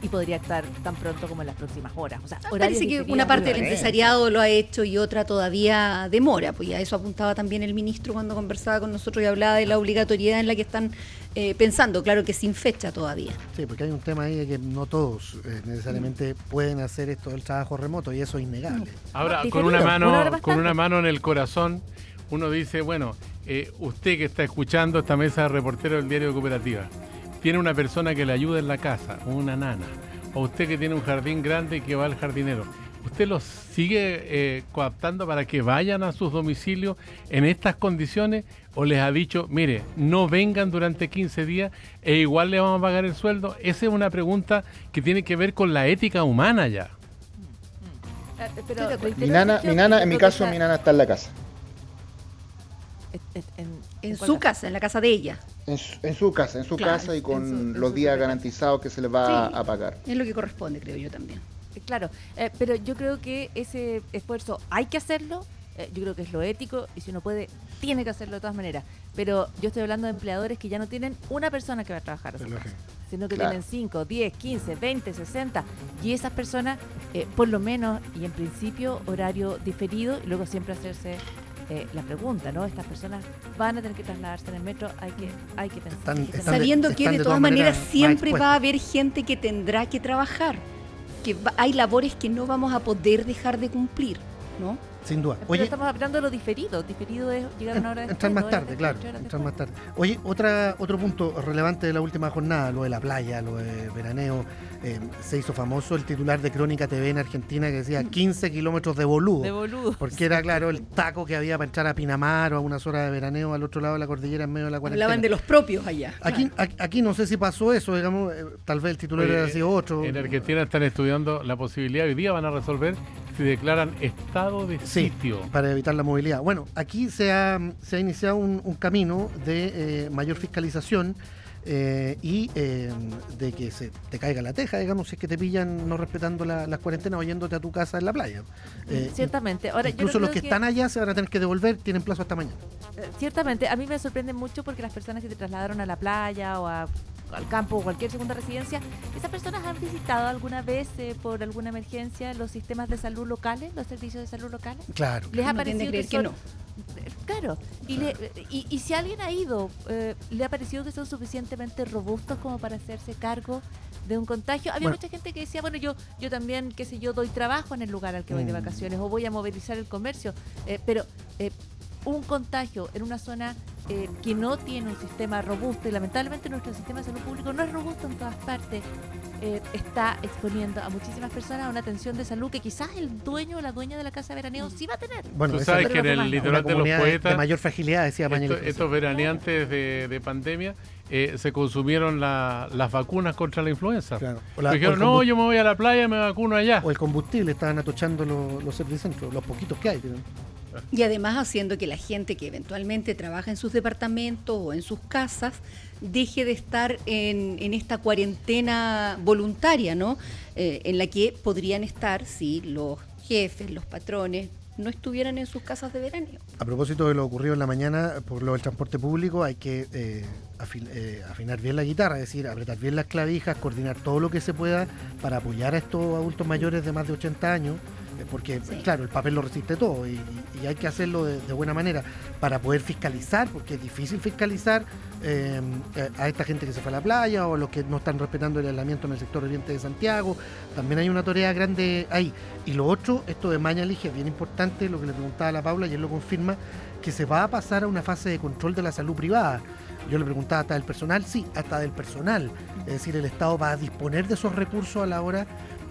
y podría actuar tan pronto como en las próximas horas. O sea, Parece que una parte del empresariado lo ha hecho y otra todavía demora, pues ya eso apuntaba también el ministro cuando conversaba con nosotros nosotros y hablaba de la obligatoriedad en la que están eh, pensando, claro que sin fecha todavía. Sí, porque hay un tema ahí de que no todos eh, necesariamente pueden hacer esto del trabajo remoto y eso es innegable. Ahora, con una mano, con una mano en el corazón, uno dice, bueno, eh, usted que está escuchando esta mesa de reportero del diario de Cooperativa, tiene una persona que le ayuda en la casa, una nana, o usted que tiene un jardín grande y que va al jardinero ¿Usted los sigue eh, coaptando para que vayan a sus domicilios en estas condiciones o les ha dicho, mire, no vengan durante 15 días e igual le vamos a pagar el sueldo? Esa es una pregunta que tiene que ver con la ética humana ya. mi nana, mi nana, en mi caso, mi nana está en la casa. En, su casa, en la casa de ella. En su, casa, en su casa y con los días garantizados que se les va a pagar. Es lo que corresponde, creo yo también. Claro, eh, pero yo creo que ese esfuerzo hay que hacerlo, eh, yo creo que es lo ético y si uno puede, tiene que hacerlo de todas maneras. Pero yo estoy hablando de empleadores que ya no tienen una persona que va a trabajar a su casa, sino que tienen 5, 10, 15, 20, 60 y esas personas, eh, por lo menos y en principio, horario diferido y luego siempre hacerse la pregunta, ¿no? Estas personas van a tener que trasladarse en el metro, hay que, hay que pensar. Sabiendo que de, todas maneras siempre va a haber gente que tendrá que trabajar que hay labores que no vamos a poder dejar de cumplir, ¿no? Sin duda. Oye, Pero estamos hablando de lo diferido. Diferido es llegar a una hora de Entrar más tarde, claro. Entrar más tarde. Oye, otra, otro punto relevante de la última jornada, lo de la playa, lo de veraneo. Eh, se hizo famoso el titular de Crónica TV en Argentina que decía 15 kilómetros de boludo. De boludo. Porque era, claro, el taco que había para entrar a Pinamar o a unas horas de veraneo al otro lado de la cordillera en medio de la cuarentena. Hablaban de los propios allá. Aquí, aquí no sé si pasó eso, digamos, eh, tal vez el titular era sido otro. En Argentina están estudiando la posibilidad, hoy día van a resolver si declaran estado de sitio. Para evitar la movilidad. Bueno, aquí se ha, se ha iniciado un, camino de eh, mayor fiscalización eh, y eh, de que se te caiga la teja, digamos, si es que te pillan no respetando las cuarentenas o yéndote a tu casa en la playa. ciertamente. Ahora, incluso los que, están allá se van a tener que devolver, tienen plazo hasta mañana. ciertamente. A mí me sorprende mucho porque las personas que se trasladaron a la playa o a al campo o cualquier segunda residencia, ¿esas personas han visitado alguna vez eh, por alguna emergencia los sistemas de salud locales, los servicios de salud locales? Claro. ¿Les ha parecido que, no? Claro, y, y, si alguien ha ido, eh, ¿le ha parecido que son suficientemente robustos como para hacerse cargo de un contagio? Había mucha gente que decía, bueno, yo yo también, qué sé yo, doy trabajo en el lugar al que voy de mm. vacaciones o voy a movilizar el comercio, eh, pero un contagio en una zona eh, que no tiene un sistema robusto y lamentablemente nuestro sistema de salud público no es robusto en todas partes, eh, está exponiendo a muchísimas personas a una atención de salud que quizás el dueño o la dueña de la casa de veraneo sí va a tener. Bueno, tú sabes que en el litoral de los poetas... De mayor fragilidad, decía Estos, estos veraneantes de, pandemia eh, se consumieron las vacunas contra la influenza. Dijeron, no, yo me voy a la playa y me vacuno allá. O el combustible, estaban atochando los, los servicentros, los poquitos que hay. Y además haciendo que la gente que eventualmente trabaja en sus departamentos o en sus casas deje de estar en, esta cuarentena voluntaria, ¿no? Eh, en la que podrían estar si los jefes, los patrones, no estuvieran en sus casas de verano. A propósito de lo ocurrido en la mañana por lo del transporte público, hay que eh, eh, afinar bien la guitarra, es decir, apretar bien las clavijas, coordinar todo lo que se pueda para apoyar a estos adultos mayores de más de 80 años porque claro, el papel lo resiste todo y, hay que hacerlo de, buena manera para poder fiscalizar, porque es difícil fiscalizar eh, a esta gente que se fue a la playa o los que no están respetando el aislamiento en el sector oriente de Santiago. También hay una tarea grande ahí. Y lo otro, esto de Mañalige, es bien importante, lo que le preguntaba a la Paula y él lo confirma, que se va a pasar a una fase de control de la salud privada. Yo le preguntaba hasta del personal, sí, hasta del personal. Es decir, el Estado va a disponer de esos recursos a la hora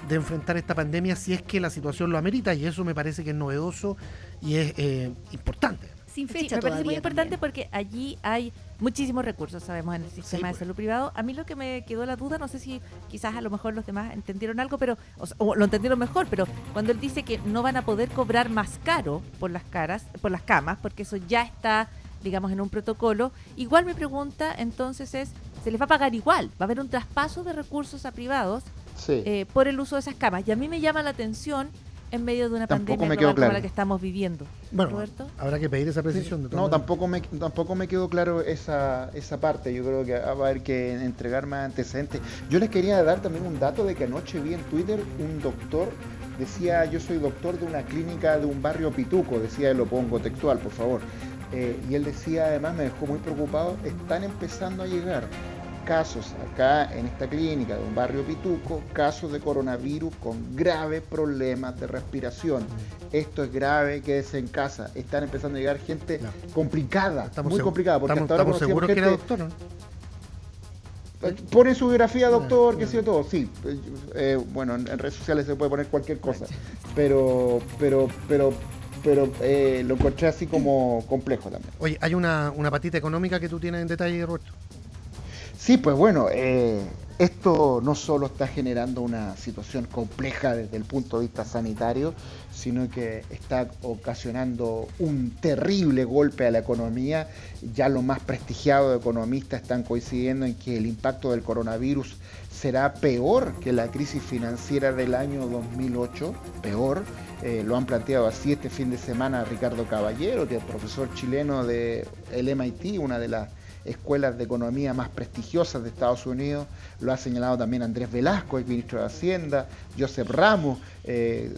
de enfrentar esta pandemia si es que la situación lo amerita y eso me parece que es novedoso y es eh, importante. Sin fecha me parece muy importante porque allí hay muchísimos recursos, sabemos, en el sistema de pues. salud privado. A mí lo que me quedó la duda, no sé si quizás a lo mejor los demás entendieron algo, pero o, lo entendieron mejor, pero cuando él dice que no van a poder cobrar más caro por las caras, por las camas, porque eso ya está digamos, en un protocolo. Igual mi pregunta entonces es, ¿se les va a pagar igual? ¿Va a haber un traspaso de recursos a privados eh, por el uso de esas camas. Y a mí me llama la atención en medio de una pandemia como la que estamos viviendo. Bueno, Roberto. habrá que pedir esa precisión. no, tampoco me, tampoco me quedó claro esa, esa parte. Yo creo que va a haber que entregar más antecedentes. Yo les quería dar también un dato de que anoche vi en Twitter un doctor, decía, yo soy doctor de una clínica de un barrio pituco, decía, lo pongo textual, por favor. Eh, y él decía, además, me dejó muy preocupado, están empezando a llegar casos acá en esta clínica de un barrio Pituco, casos de coronavirus con graves problemas de respiración. Esto es grave, quédese en casa. Están empezando a llegar gente complicada, muy complicada, porque hasta ahora seguros que era doctor, ¿no? Eh, pone su biografía doctor, qué sé yo todo, sí. Eh, bueno, en, redes sociales se puede poner cualquier cosa, pero, pero, pero, pero eh, lo encontré así como complejo también. Oye, hay una, una patita económica que tú tienes en detalle, Roberto. Sí, pues bueno, eh, esto no solo está generando una situación compleja desde el punto de vista sanitario, sino que está ocasionando un terrible golpe a la economía. Ya los más prestigiados economistas están coincidiendo en que el impacto del coronavirus será peor que la crisis financiera del año 2008, peor. Eh, lo han planteado así este fin de semana Ricardo Caballero, que es profesor chileno del MIT, una de las escuelas de economía más prestigiosas de Estados Unidos, lo ha señalado también Andrés Velasco, el ministro de Hacienda, Josep Ramos, eh,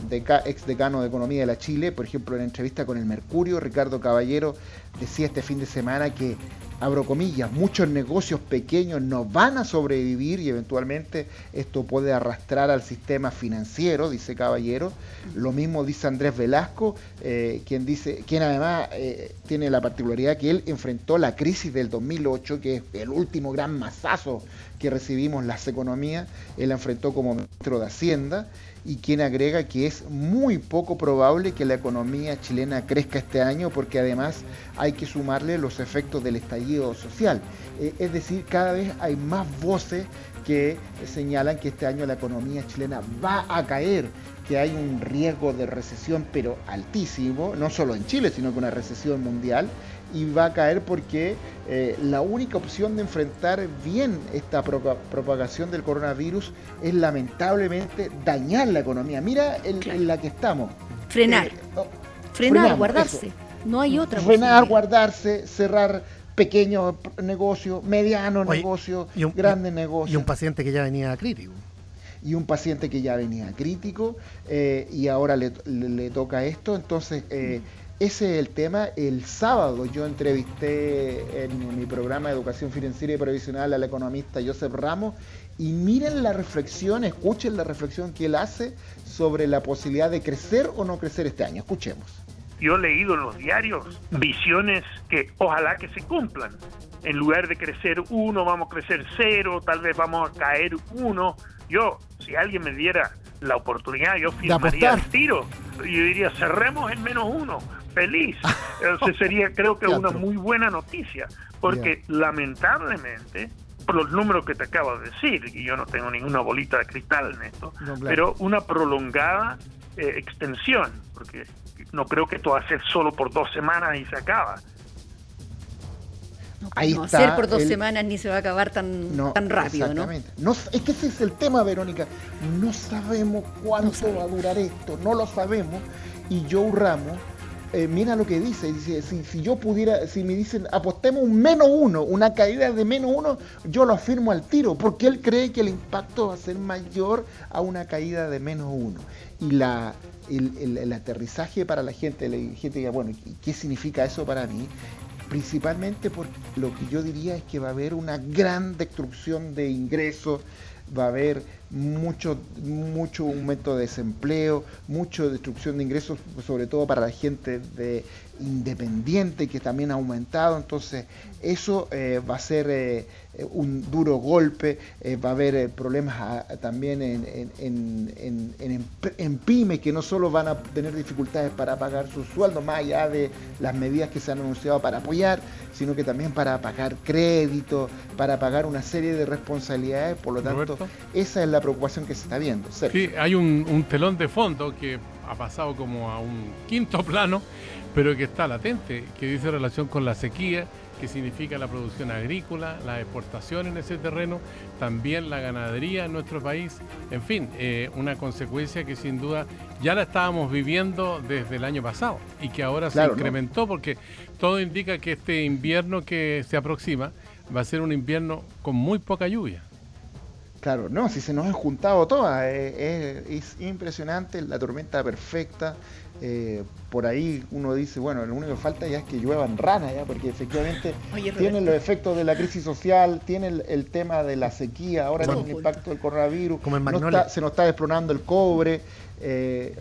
ex decano de Economía de la Chile, por ejemplo, en entrevista con el Mercurio, Ricardo Caballero decía este fin de semana que abro comillas, muchos negocios pequeños no van a sobrevivir y eventualmente esto puede arrastrar al sistema financiero, dice Caballero. Lo mismo dice Andrés Velasco, eh, quien dice, quien además eh, tiene la particularidad que él enfrentó la crisis del 2008, que es el último gran masazo que recibimos las economías, él enfrentó como ministro de Hacienda y quien agrega que es muy poco probable que la economía chilena crezca este año porque además hay que sumarle los efectos del estallido social. Eh, es decir, cada vez hay más voces que señalan que este año la economía chilena va a caer, que hay un riesgo de recesión pero altísimo, no solo en Chile, sino que una recesión mundial y va a caer porque eh, la única opción de enfrentar bien esta propagación del coronavirus es lamentablemente dañar la economía. Mira en, la que estamos. Frenar. Eh, oh, frenar, guardarse. No hay otra. Frenar, guardarse, cerrar pequeños negocios, medianos negocios, grandes negocios. Y un paciente que ya venía crítico y un paciente que ya venía crítico eh, y ahora le, toca esto. Entonces, ese es el tema. El sábado yo entrevisté en mi programa de educación financiera y previsional al economista Joseph Ramos y miren la reflexión, escuchen la reflexión que él hace sobre la posibilidad de crecer o no crecer este año. Escuchemos. yo he leído en los diarios visiones que ojalá que se cumplan. En lugar de crecer uno, vamos a crecer cero, tal vez vamos a caer uno. Yo, si alguien me diera la oportunidad, yo firmaría el tiro. Yo diría, cerremos en menos uno. Feliz. <laughs> Eso sería, creo que, una muy buena noticia. Porque lamentablemente, por los números que te acabo de decir, y yo no tengo ninguna bolita de cristal en esto, pero una prolongada eh, extensión, porque no creo que esto va a ser solo por dos semanas y se acaba. No, Ahí no está ser por dos semanas ni se va a acabar tan, tan rápido, ¿no? ¿no? Es que ese es el tema, Verónica. No sabemos cuánto va a durar esto, no lo sabemos. Y Joe Ramos, eh, mira lo que dice, si, yo pudiera, si me dicen apostemos un menos uno, una caída de menos uno, yo lo afirmo al tiro, porque él cree que el impacto va a ser mayor a una caída de menos uno. Y el, aterrizaje para la gente, la gente diga, bueno, ¿qué significa eso para mí? Principalmente porque lo que yo diría es que va a haber una gran destrucción de ingresos, va a haber mucho, mucho aumento de desempleo, mucha destrucción de ingresos, sobre todo para la gente de independiente que también ha aumentado. Entonces, eso eh, va a ser eh, un duro golpe, eh, va a haber problemas ah, también en, en, en, pymes que no solo van a tener dificultades para pagar sus sueldos, más allá de las medidas que se han anunciado para apoyar, sino que también para pagar crédito, para pagar una serie de responsabilidades. Por lo tanto, esa es la preocupación que se está viendo. Sí, hay un, un telón de fondo que ha pasado como a un quinto plano, pero que está latente, que dice relación con la sequía, que significa la producción agrícola, la exportación en ese terreno, también la ganadería en nuestro país, en fin, eh, una consecuencia que sin duda ya la estábamos viviendo desde el año pasado y que ahora se incrementó porque todo indica que este invierno que se aproxima va a ser un invierno con muy poca lluvia. Claro, no, si se nos han juntado todas, eh, es impresionante, la tormenta perfecta, eh, por ahí uno dice, bueno, lo único que falta ya es que lluevan ranas, ya, porque efectivamente <laughs> tienen los efectos de la crisis social, tiene el, tema de la sequía, ahora tiene el impacto del coronavirus, se nos está desplonando el cobre, eh,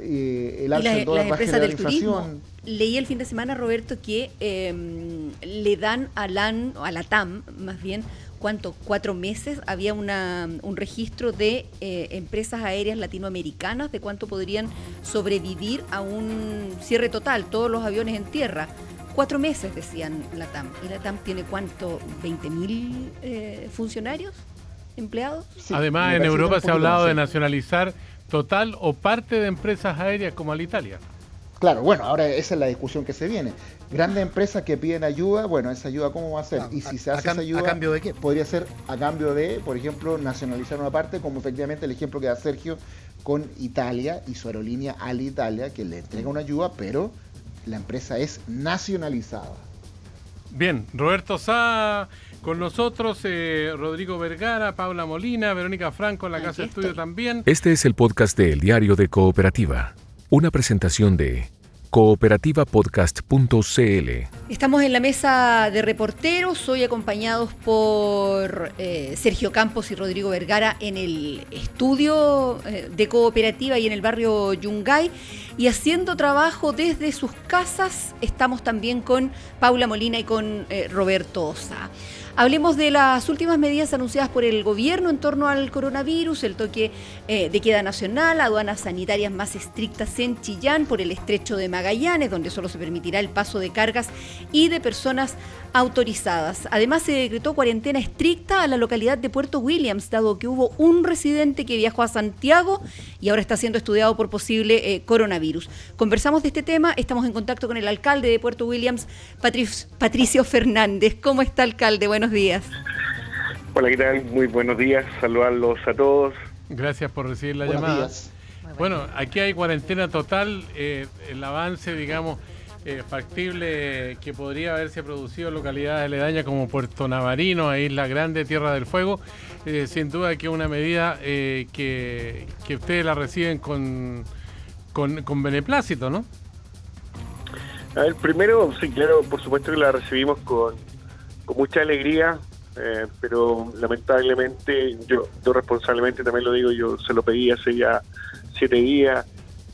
y el alza del dólar va a inflación. Leí el fin de semana, Roberto, que em, le dan a, LAN, a la TAM, más bien, ¿cuánto? Cuatro meses, había una, un registro de eh, empresas aéreas latinoamericanas de cuánto podrían sobrevivir a un cierre total, todos los aviones en tierra. Cuatro meses, decían la TAM. ¿Y la TAM tiene cuánto? ¿20 mil eh, funcionarios? ¿Empleados? Además, en Europa se ha hablado de nacionalizar total o parte de empresas aéreas como Alitalia. Claro, bueno, ahora esa es la discusión que se viene. Grandes empresas que piden ayuda, bueno, esa ayuda cómo va a ser. y si se hace esa ayuda, ¿a cambio de qué? Podría ser a cambio de, por ejemplo, nacionalizar una parte, como efectivamente el ejemplo que da Sergio con Italia y su aerolínea Alitalia, que le entrega una ayuda, pero la empresa es nacionalizada. Bien, Roberto Sá con nosotros, eh, Rodrigo Vergara, Paula Molina, Verónica Franco en la Casa de Estudio también. Este es el podcast de El Diario de Cooperativa. Una presentación de cooperativapodcast.cl. Estamos en la mesa de reporteros, hoy acompañados por eh, Sergio Campos y Rodrigo Vergara en el estudio eh, de cooperativa y en el barrio Yungay. Y haciendo trabajo desde sus casas, estamos también con Paula Molina y con eh, Roberto Osa. Hablemos de las últimas medidas anunciadas por el gobierno en torno al coronavirus, el toque de queda nacional, aduanas sanitarias más estrictas en Chillán por el estrecho de Magallanes, donde solo se permitirá el paso de cargas y de personas autorizadas. Además, se decretó cuarentena estricta a la localidad de Puerto Williams, dado que hubo un residente que viajó a Santiago y ahora está siendo estudiado por posible eh, coronavirus. Conversamos de este tema, estamos en contacto con el alcalde de Puerto Williams, Patricio Fernández. ¿Cómo está, alcalde? Buenos días. Hola, ¿qué tal? Muy buenos días. Saludarlos a todos. Gracias por recibir la llamada. Bueno, aquí hay cuarentena total. Eh, el avance, digamos, eh, factible que podría haberse producido en localidades aledañas como Puerto Navarino, a Isla Grande, Tierra del Fuego, eh, sin duda que es una medida que, ustedes la reciben con, con, con beneplácito, ¿no? A ver, primero, sí, claro, por supuesto que la recibimos con, con mucha alegría, eh, pero lamentablemente, yo, yo responsablemente también lo digo, yo se lo pedí hace ya siete días,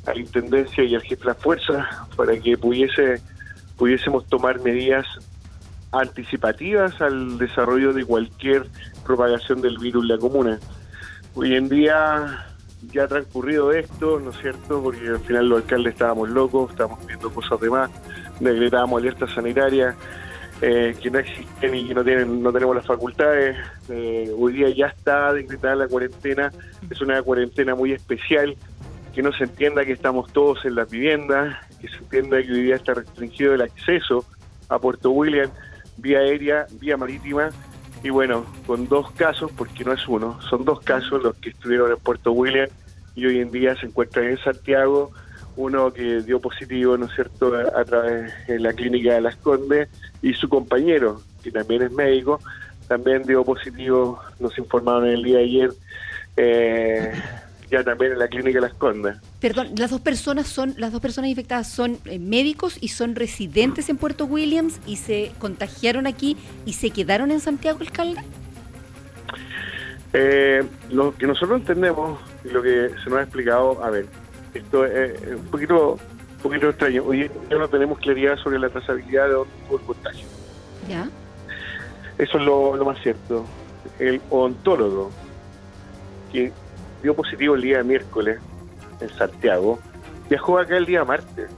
a la Intendencia y al jefe de la Fuerza para que pudiese pudiésemos tomar medidas anticipativas al desarrollo de cualquier propagación del virus en la comuna. Hoy en día ya ha transcurrido esto, ¿no es cierto? Porque al final los alcaldes estábamos locos, estábamos viendo cosas de más, decretábamos alerta sanitaria eh, que no existen y que no tienen no tenemos las facultades. Eh, hoy día ya está decretada la cuarentena, es una cuarentena muy especial, que no se entienda que estamos todos en las viviendas, que se entienda que hoy día está restringido el acceso a Puerto William, vía aérea, vía marítima, y bueno, con dos casos, porque no es uno, son dos casos los que estuvieron en Puerto William y hoy en día se encuentran en Santiago, uno que dio positivo, ¿no es cierto?, a, través de la clínica de Las Condes, y su compañero, que también es médico, también dio positivo, nos informaron el día de ayer, eh, ya también en la clínica Las Condes. Perdón, las dos personas son, las dos personas infectadas son eh, médicos y son residentes en Puerto Williams y se contagiaron aquí y se quedaron en Santiago, alcalde. Eh, lo que nosotros entendemos y lo que se nos ha explicado, a ver, esto es un poquito, un poquito extraño. Hoy ya no tenemos claridad sobre la trazabilidad de dónde el contagio. ¿Ya? Eso es lo, lo más cierto. El odontólogo que dio positivo el día miércoles en Santiago, viajó acá el día martes.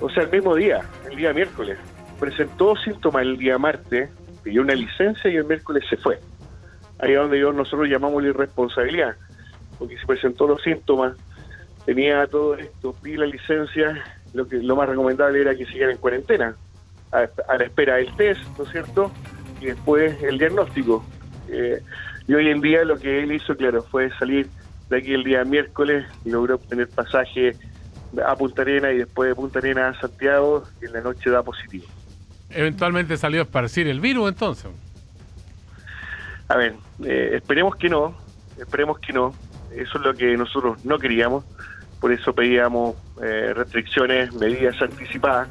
O sea, el mismo día, el día miércoles. Presentó síntomas el día martes, pidió una licencia y el miércoles se fue. Ahí es donde yo, nosotros llamamos la irresponsabilidad, porque se presentó los síntomas, tenía todo esto, pidió la licencia, lo que lo más recomendable era que siguiera en cuarentena, a, la espera del test, ¿no es cierto? Y después el diagnóstico. Eh, y hoy en día lo que él hizo, claro, fue salir de aquí el día miércoles y logró obtener pasaje a Punta Arena y después de Punta Arena a Santiago y en la noche da positivo. Eventualmente salió a esparcir el virus entonces. A ver, eh, esperemos que no, esperemos que no. Eso es lo que nosotros no queríamos, por eso pedíamos eh, restricciones, medidas anticipadas.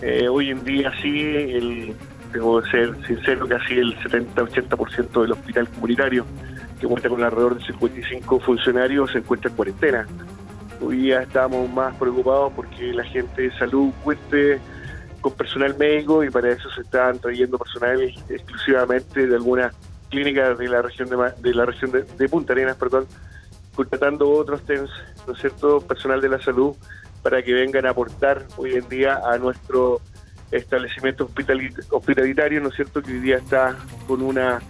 Eh, hoy en día sí, el, tengo que ser sincero, casi el 70-80% del hospital comunitario, que cuenta con alrededor de 55 funcionarios, se encuentra en cuarentena. Hoy día estamos más preocupados porque la gente de salud cuente con personal médico y para eso se están trayendo personal exclusivamente de algunas clínicas de la región de, de la región de, Punta Arenas, perdón, contratando otros TENS, ¿no es cierto?, personal de la salud para que vengan a aportar hoy en día a nuestro establecimiento hospitalitario, ¿no es cierto?, que hoy día está con una,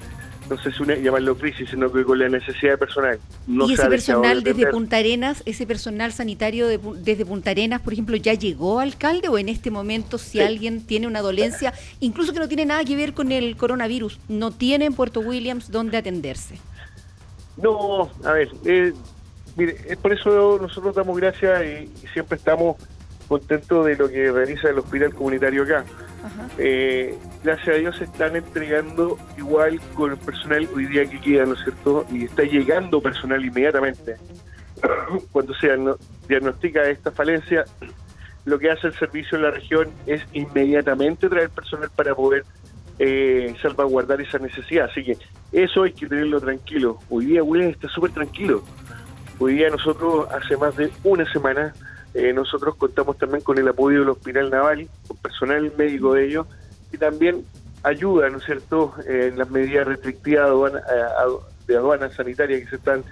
no sé si una, llamarlo crisis, sino que con la necesidad de personal. ¿Y ese personal desde Punta Arenas, ese personal sanitario desde Punta Arenas, por ejemplo, ya llegó alcalde o en este momento si alguien tiene una dolencia, incluso que no tiene nada que ver con el coronavirus, no tiene en Puerto Williams dónde atenderse? No, a ver, eh, mire, es por eso nosotros damos gracias y siempre estamos contento de lo que realiza el hospital comunitario acá. Eh, gracias a Dios se están entregando igual con el personal hoy día que queda, ¿no es cierto? Y está llegando personal inmediatamente. <coughs> Cuando se diagnostica esta falencia, lo que hace el servicio en la región es inmediatamente traer personal para poder eh, salvaguardar esa necesidad. Así que eso hay que tenerlo tranquilo. Hoy día William está súper tranquilo. Hoy día nosotros hace más de una semana eh, nosotros contamos también con el apoyo del Hospital Naval, con personal médico de ellos, y también ayuda, ¿no es cierto?, en las medidas restrictivas de aduana, de aduana sanitaria que se están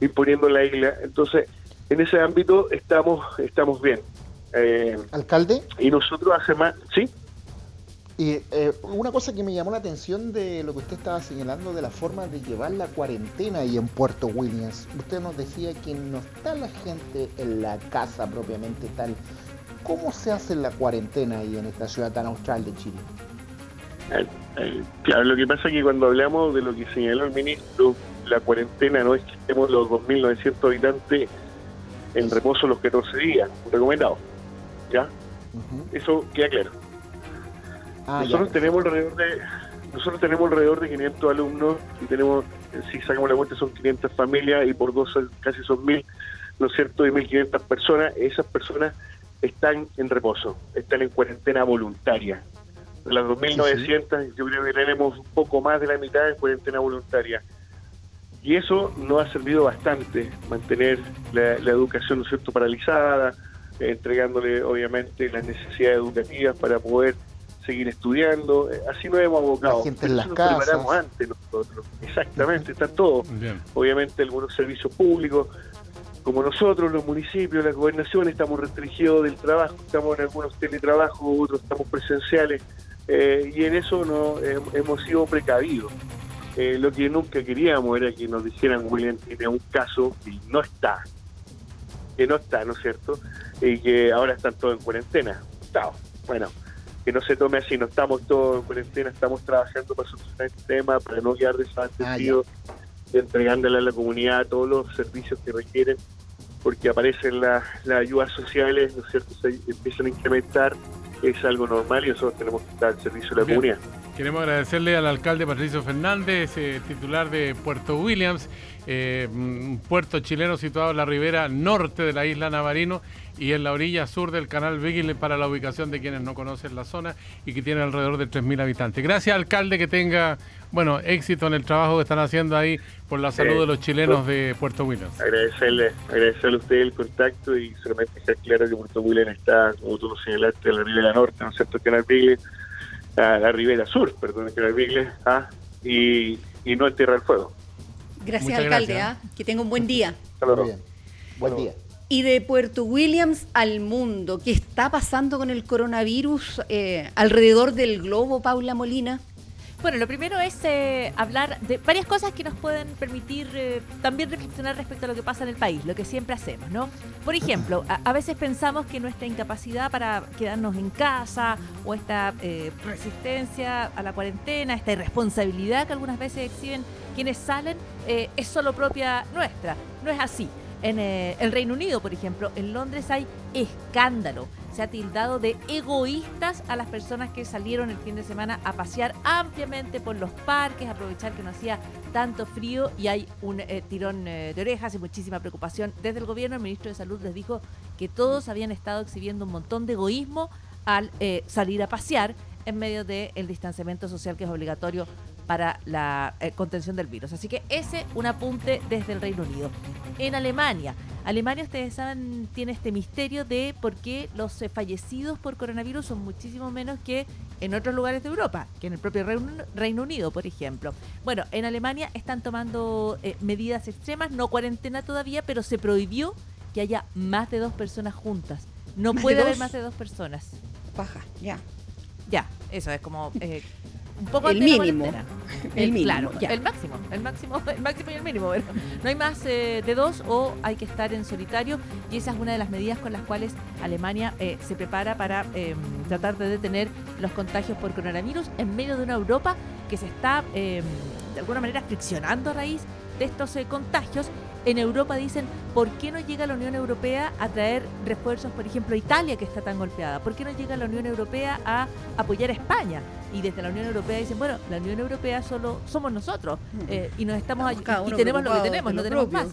imponiendo en la isla. Entonces, en ese ámbito estamos, estamos bien. Eh, ¿Alcalde? Y nosotros hace más, ¿sí? Y eh, una cosa que me llamó la atención de lo que usted estaba señalando de la forma de llevar la cuarentena ahí en Puerto Williams. Usted nos decía que no está la gente en la casa propiamente tal. ¿Cómo se hace la cuarentena ahí en esta ciudad tan austral de Chile? Eh, eh, claro, lo que pasa es que cuando hablamos de lo que señaló el ministro, la cuarentena no es que estemos los 2.900 habitantes en reposo los 14 días, recomendado. ¿Ya? Eso queda claro Ah, nosotros tenemos alrededor de nosotros tenemos alrededor de 500 alumnos y tenemos, si sacamos la cuenta, son 500 familias y por dos casi son 1000, ¿no es cierto?, de 1500 personas. Esas personas están en reposo, están en cuarentena voluntaria. De las 2.900, yo creo que tenemos un poco más de la mitad en cuarentena voluntaria. Y eso nos ha servido bastante, mantener la, educación, ¿no cierto?, paralizada, entregándole obviamente las necesidades educativas para poder seguir estudiando. Eh, así nos hemos abocado. La gente en las casas. preparamos antes nosotros. Exactamente, está todo. Obviamente algunos servicios públicos, como nosotros, los municipios, las gobernaciones, estamos restringidos del trabajo, estamos en algunos teletrabajos, otros estamos presenciales, eh, y en eso no hemos sido precavidos. Eh, lo que nunca queríamos era que nos dijeran, William tiene un caso y no está, que no está, ¿no es cierto? Y que ahora están todos en cuarentena. Bueno, que no se tome así, no estamos todos en cuarentena, estamos trabajando para solucionar este tema, para no quedar desatendidos, ah, entregándole a la comunidad todos los servicios que requieren, porque aparecen las, ayudas sociales, ¿no es cierto?, se empiezan a incrementar, es algo normal y nosotros tenemos que estar al servicio de la comunidad. Queremos agradecerle al alcalde Patricio Fernández, eh, titular de Puerto Williams, eh, un puerto chileno situado en la ribera norte de la isla Navarino y en la orilla sur del canal Beagle para la ubicación de quienes no conocen la zona y que tiene alrededor de 3.000 habitantes. Gracias, alcalde, que tenga bueno éxito en el trabajo que están haciendo ahí por la salud de los chilenos de Puerto Williams. Agradecerle, agradecerle a usted el contacto y solamente dejar claro que Puerto Williams está, como tú lo señalaste, en la ribera norte, ¿no es cierto?, canal Beagle, a la ribera sur, perdón, el canal Beagle, ¿ah? y, y no en Tierra del Fuego. Gracias, alcalde. ¿ah? Que tenga un buen día. Bien. Buen día. Y de Puerto Williams al mundo, ¿qué está pasando con el coronavirus eh, alrededor del globo, Paula Molina? Bueno, lo primero es eh, hablar de varias cosas que nos pueden permitir eh, también reflexionar respecto a lo que pasa en el país, lo que siempre hacemos, ¿no? Por ejemplo, a, veces pensamos que nuestra incapacidad para quedarnos en casa o esta resistencia a la cuarentena, esta irresponsabilidad que algunas veces exhiben quienes salen, es solo propia nuestra. No es así. En eh, el Reino Unido, por ejemplo, en Londres hay escándalo. Se ha tildado de egoístas a las personas que salieron el fin de semana a pasear ampliamente por los parques, aprovechar que no hacía tanto frío y hay un eh, tirón eh, de orejas y muchísima preocupación. Desde el gobierno, el ministro de Salud les dijo que todos habían estado exhibiendo un montón de egoísmo al salir a pasear en medio del distanciamiento social que es obligatorio para la eh, contención del virus. Así que ese un apunte desde el Reino Unido. En Alemania, Alemania, ustedes saben, tiene este misterio de por qué los eh, fallecidos por coronavirus son muchísimo menos que en otros lugares de Europa, que en el propio Reino, Unido, por ejemplo. Bueno, en Alemania están tomando eh, medidas extremas, no cuarentena todavía, pero se prohibió que haya más de dos personas juntas. No puede haber más de dos personas. Baja, ya. Ya, eso es como <laughs> un poco el mínimo. El, mínimo. Claro, el máximo, el máximo, el máximo y el mínimo. no hay más eh, de dos o hay que estar en solitario y esa es una de las medidas con las cuales Alemania eh, se prepara para em, tratar de detener los contagios por coronavirus en medio de una Europa que se está em, de alguna manera friccionando a raíz de estos eh, contagios en Europa dicen, ¿por qué no llega la Unión Europea a traer refuerzos, por ejemplo, a Italia que está tan golpeada? ¿Por qué no llega la Unión Europea a apoyar a España? Y desde la Unión Europea dicen, bueno, la Unión Europea solo somos nosotros eh, y nos estamos, y tenemos lo que tenemos, no tenemos más.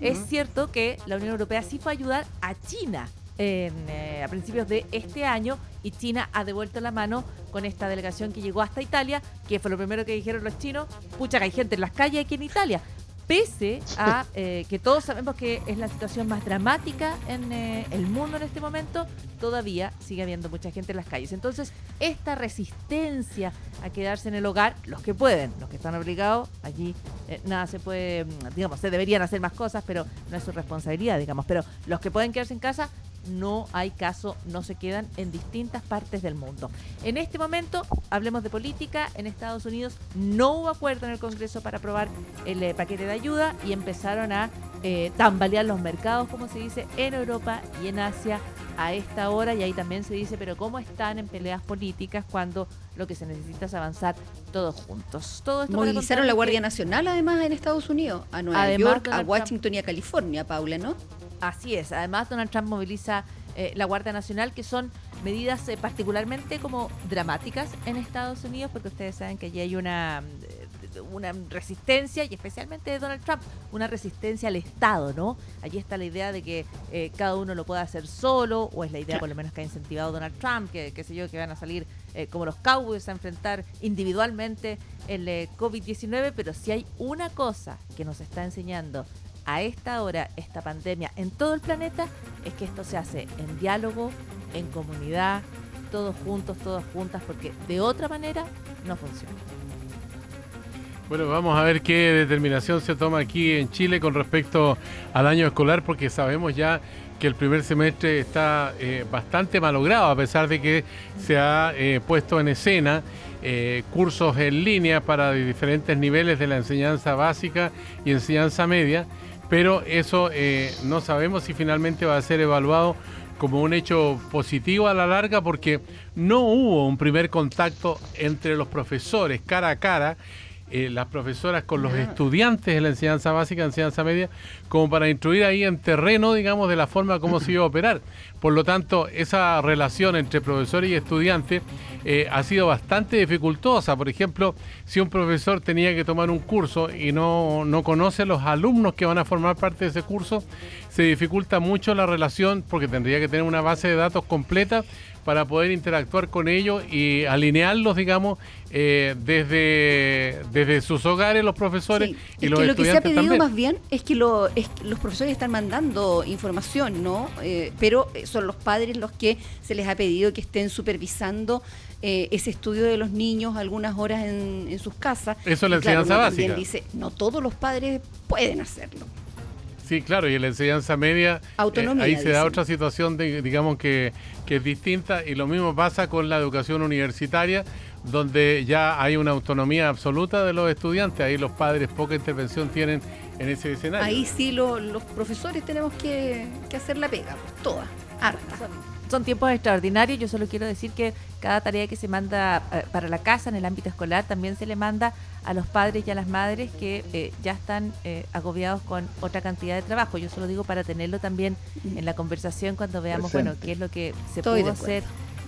Es cierto que la Unión Europea sí fue a ayudar a China eh, a principios de este año y China ha devuelto la mano con esta delegación que llegó hasta Italia, que fue lo primero que dijeron los chinos, pucha que hay gente en las calles aquí en Italia, pese a eh, que todos sabemos que es la situación más dramática en eh, el mundo en este momento, todavía sigue habiendo mucha gente en las calles. Entonces, esta resistencia a quedarse en el hogar, los que pueden, los que están obligados, allí eh, nada se puede, digamos, se deberían hacer más cosas, pero no es su responsabilidad, digamos, pero los que pueden quedarse en casa no hay caso, no se quedan en distintas partes del mundo. En este momento, hablemos de política, en Estados Unidos no hubo acuerdo en el Congreso para aprobar el eh, paquete de ayuda y empezaron a eh, tambalear los mercados, como se dice, en Europa y en Asia a esta hora y ahí también se dice, pero ¿cómo están en peleas políticas cuando lo que se necesita es avanzar todos juntos? Todo esto Movilizaron la Guardia Nacional además en Estados Unidos, a Nueva York, a Washington y a California, Paula, ¿no? Así es. Además, Donald Trump moviliza eh, la Guardia Nacional, que son medidas eh, particularmente como dramáticas en Estados Unidos, porque ustedes saben que allí hay una eh, una resistencia y especialmente de Donald Trump, una resistencia al Estado, ¿no? Allí está la idea de que cada uno lo pueda hacer solo, o es la idea por lo menos que ha incentivado Donald Trump, que qué sé yo, que van a salir eh, como los Cowboys a enfrentar individualmente el eh, COVID-19, pero si hay una cosa que nos está enseñando a esta hora esta pandemia en todo el planeta, es que esto se hace en diálogo, en comunidad, todos juntos, todas juntas, porque de otra manera no funciona. Bueno, vamos a ver qué determinación se toma aquí en Chile con respecto al año escolar, porque sabemos ya que el primer semestre está eh, bastante malogrado, a pesar de que se ha eh, puesto en escena eh, cursos en línea para diferentes niveles de la enseñanza básica y enseñanza media, pero eso no sabemos si finalmente va a ser evaluado como un hecho positivo a la larga porque no hubo un primer contacto entre los profesores cara a cara eh, las profesoras con los estudiantes de la enseñanza básica, enseñanza media, como para instruir ahí en terreno, digamos, de la forma como se iba a operar. Por lo tanto, esa relación entre profesor y estudiante eh, ha sido bastante dificultosa. Por ejemplo, si un profesor tenía que tomar un curso y no, no conoce a los alumnos que van a formar parte de ese curso, se dificulta mucho la relación porque tendría que tener una base de datos completa para poder interactuar con ellos y alinearlos, digamos, eh, desde, desde sus hogares los profesores y los que Lo que se ha pedido más bien es que, lo, los profesores están mandando información, ¿no? Eh, pero son los padres los que se les ha pedido que estén supervisando eh, ese estudio de los niños algunas horas en, sus casas. Eso es la enseñanza básica. dice, no todos los padres pueden hacerlo. Sí, claro, y en la enseñanza media eh, ahí se da otra situación, de, digamos, que, que es distinta y lo mismo pasa con la educación universitaria, donde ya hay una autonomía absoluta de los estudiantes, ahí los padres poca intervención tienen en ese escenario. Ahí sí los profesores tenemos que, que hacer la pega, pues, toda, harta son tiempos extraordinarios. Yo solo quiero decir que cada tarea que se manda eh, para la casa en el ámbito escolar también se le manda a los padres y a las madres que eh, ya están eh, agobiados con otra cantidad de trabajo. Yo solo digo para tenerlo también en la conversación cuando veamos, bueno, qué es lo que se puede hacer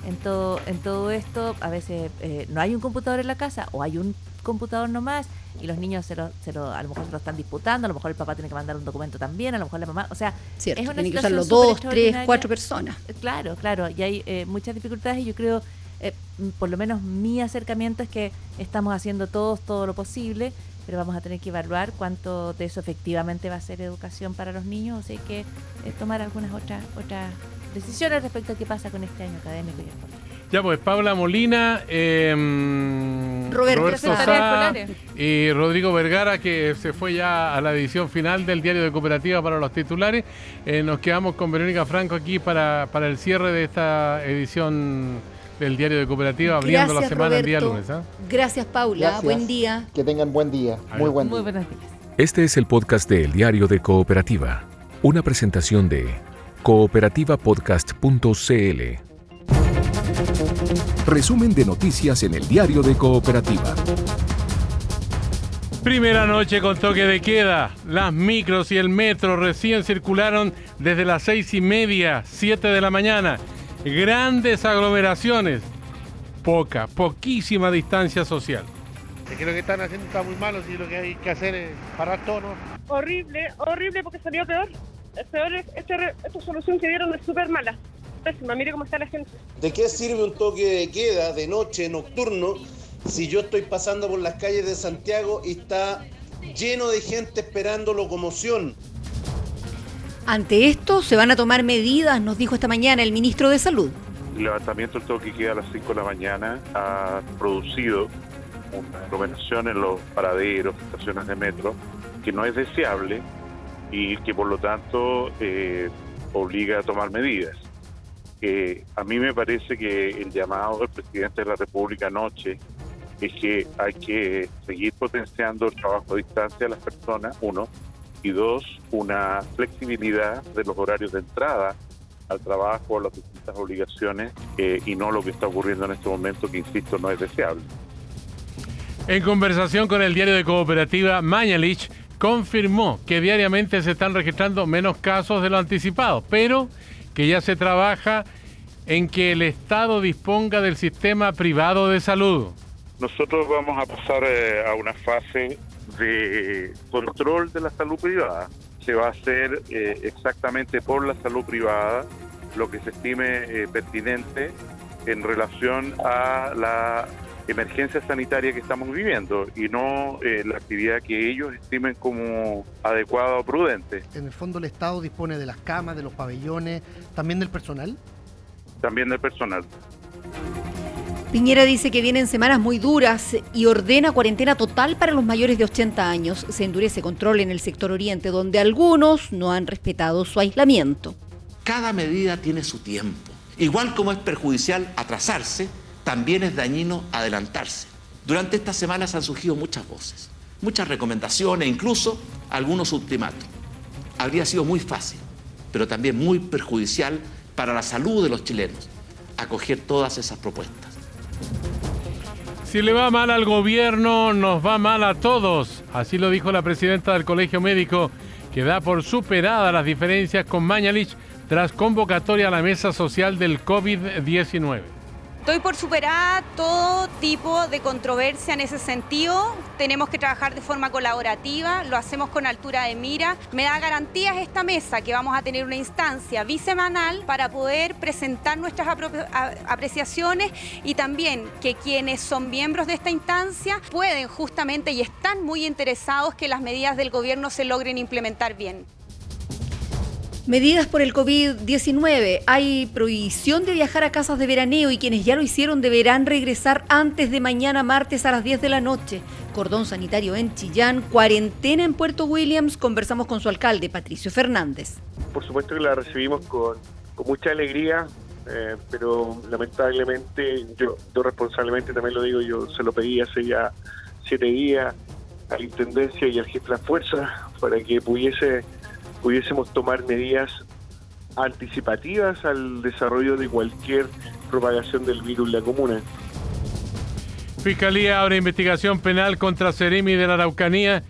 en todo, en todo esto. A veces no hay un computador en la casa o hay un computador nomás y los niños se lo, se lo, a lo mejor se lo están disputando, a lo mejor el papá tiene que mandar un documento también, a lo mejor la mamá, o sea, es una tienen que usarlo dos, tres, cuatro personas. Eh, claro, claro, y hay eh, muchas dificultades y yo creo, eh, por lo menos mi acercamiento es que estamos haciendo todos todo lo posible, pero vamos a tener que evaluar cuánto de eso efectivamente va a ser educación para los niños, o sea, hay que tomar algunas otras otras decisiones respecto a qué pasa con este año académico y ya pues, Paula Molina, em, Roberto, y Rodrigo Vergara, que se fue ya a la edición final del diario de cooperativa para los titulares. Eh, nos quedamos con Verónica Franco aquí para, para el cierre de esta edición del diario de cooperativa, abriendo la semana el día lunes. ¿ah? Gracias, Paula. Buen día. Que tengan buen día. Muy buen día. Muy buenos días. Este es el podcast de El Diario de Cooperativa, una presentación de cooperativapodcast.cl. Resumen de noticias en el diario de Cooperativa. Primera noche con toque de queda. Las micros y el metro recién circularon desde las seis y media, siete de la mañana. Grandes aglomeraciones. Poca, poquísima distancia social. Es que lo que están haciendo está muy malo, si lo que hay que hacer es parar todo, Horrible, horrible porque salió peor. Es peor, esta, esta solución que dieron es súper mala pésima. Mire cómo está la gente. ¿De qué sirve un toque de queda de noche, nocturno, si yo estoy pasando por las calles de Santiago y está lleno de gente esperando locomoción? Ante esto, se van a tomar medidas, nos dijo esta mañana el ministro de Salud. El levantamiento del toque de queda a las 5 de la mañana ha producido una aglomeración en los paraderos, estaciones de metro, que no es deseable y que por lo tanto eh, obliga a tomar medidas que a mí me parece que el llamado del presidente de la República anoche es que hay que seguir potenciando el trabajo a distancia de las personas, uno, y dos, una flexibilidad de los horarios de entrada al trabajo, a las distintas obligaciones, eh, y no lo que está ocurriendo en este momento, que insisto, no es deseable. En conversación con el diario de cooperativa, Mañalich confirmó que diariamente se están registrando menos casos de lo anticipado, pero que ya se trabaja en que el Estado disponga del sistema privado de salud. Nosotros vamos a pasar eh, a una fase de control de la salud privada. Se va a hacer eh, exactamente por la salud privada lo que se estime eh, pertinente en relación a la emergencia sanitaria que estamos viviendo y no eh, la actividad que ellos estimen como adecuada o prudente. En el fondo el Estado dispone de las camas, de los pabellones, también del personal. También del personal. Piñera dice que vienen semanas muy duras y ordena cuarentena total para los mayores de 80 años. Se endurece control en el sector oriente, donde algunos no han respetado su aislamiento. Cada medida tiene su tiempo. Igual como es perjudicial atrasarse, también es dañino adelantarse. Durante estas semanas han surgido muchas voces, muchas recomendaciones, incluso algunos ultimátum. Habría sido muy fácil, pero también muy perjudicial para la salud de los chilenos acoger todas esas propuestas. Si le va mal al gobierno, nos va mal a todos. Así lo dijo la presidenta del Colegio Médico, que da por superadas las diferencias con Mañalich tras convocatoria a la mesa social del COVID-19. Estoy por superar todo tipo de controversia en ese sentido. Tenemos que trabajar de forma colaborativa, lo hacemos con altura de mira. Me da garantías esta mesa que vamos a tener una instancia bisemanal para poder presentar nuestras apreciaciones y también que quienes son miembros de esta instancia pueden justamente y están muy interesados que las medidas del gobierno se logren implementar bien. Medidas por el COVID-19. Hay prohibición de viajar a casas de veraneo y quienes ya lo hicieron deberán regresar antes de mañana martes a las 10 de la noche. Cordón sanitario en Chillán, cuarentena en Puerto Williams. Conversamos con su alcalde, Patricio Fernández. Por supuesto que la recibimos con, mucha alegría, eh, pero lamentablemente, yo, yo responsablemente también lo digo, yo se lo pedí hace ya siete días a la Intendencia y al jefe de la Fuerza para que pudiese pudiésemos tomar medidas anticipativas al desarrollo de cualquier propagación del virus en la comuna. Fiscalía abre investigación penal contra Seremi de la Araucanía,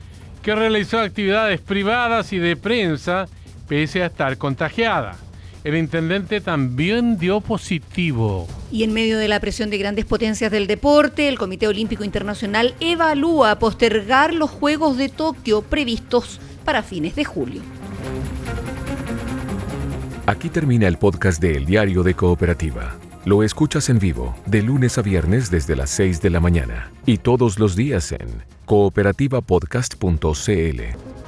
que realizó actividades privadas y de prensa pese a estar contagiada. El intendente también dio positivo. Y en medio de la presión de grandes potencias del deporte, el Comité Olímpico Internacional evalúa postergar los Juegos de Tokio previstos para fines de julio. Aquí termina el podcast de El Diario de Cooperativa. Lo escuchas en vivo de lunes a viernes desde las 6 de la mañana y todos los días en cooperativapodcast.cl.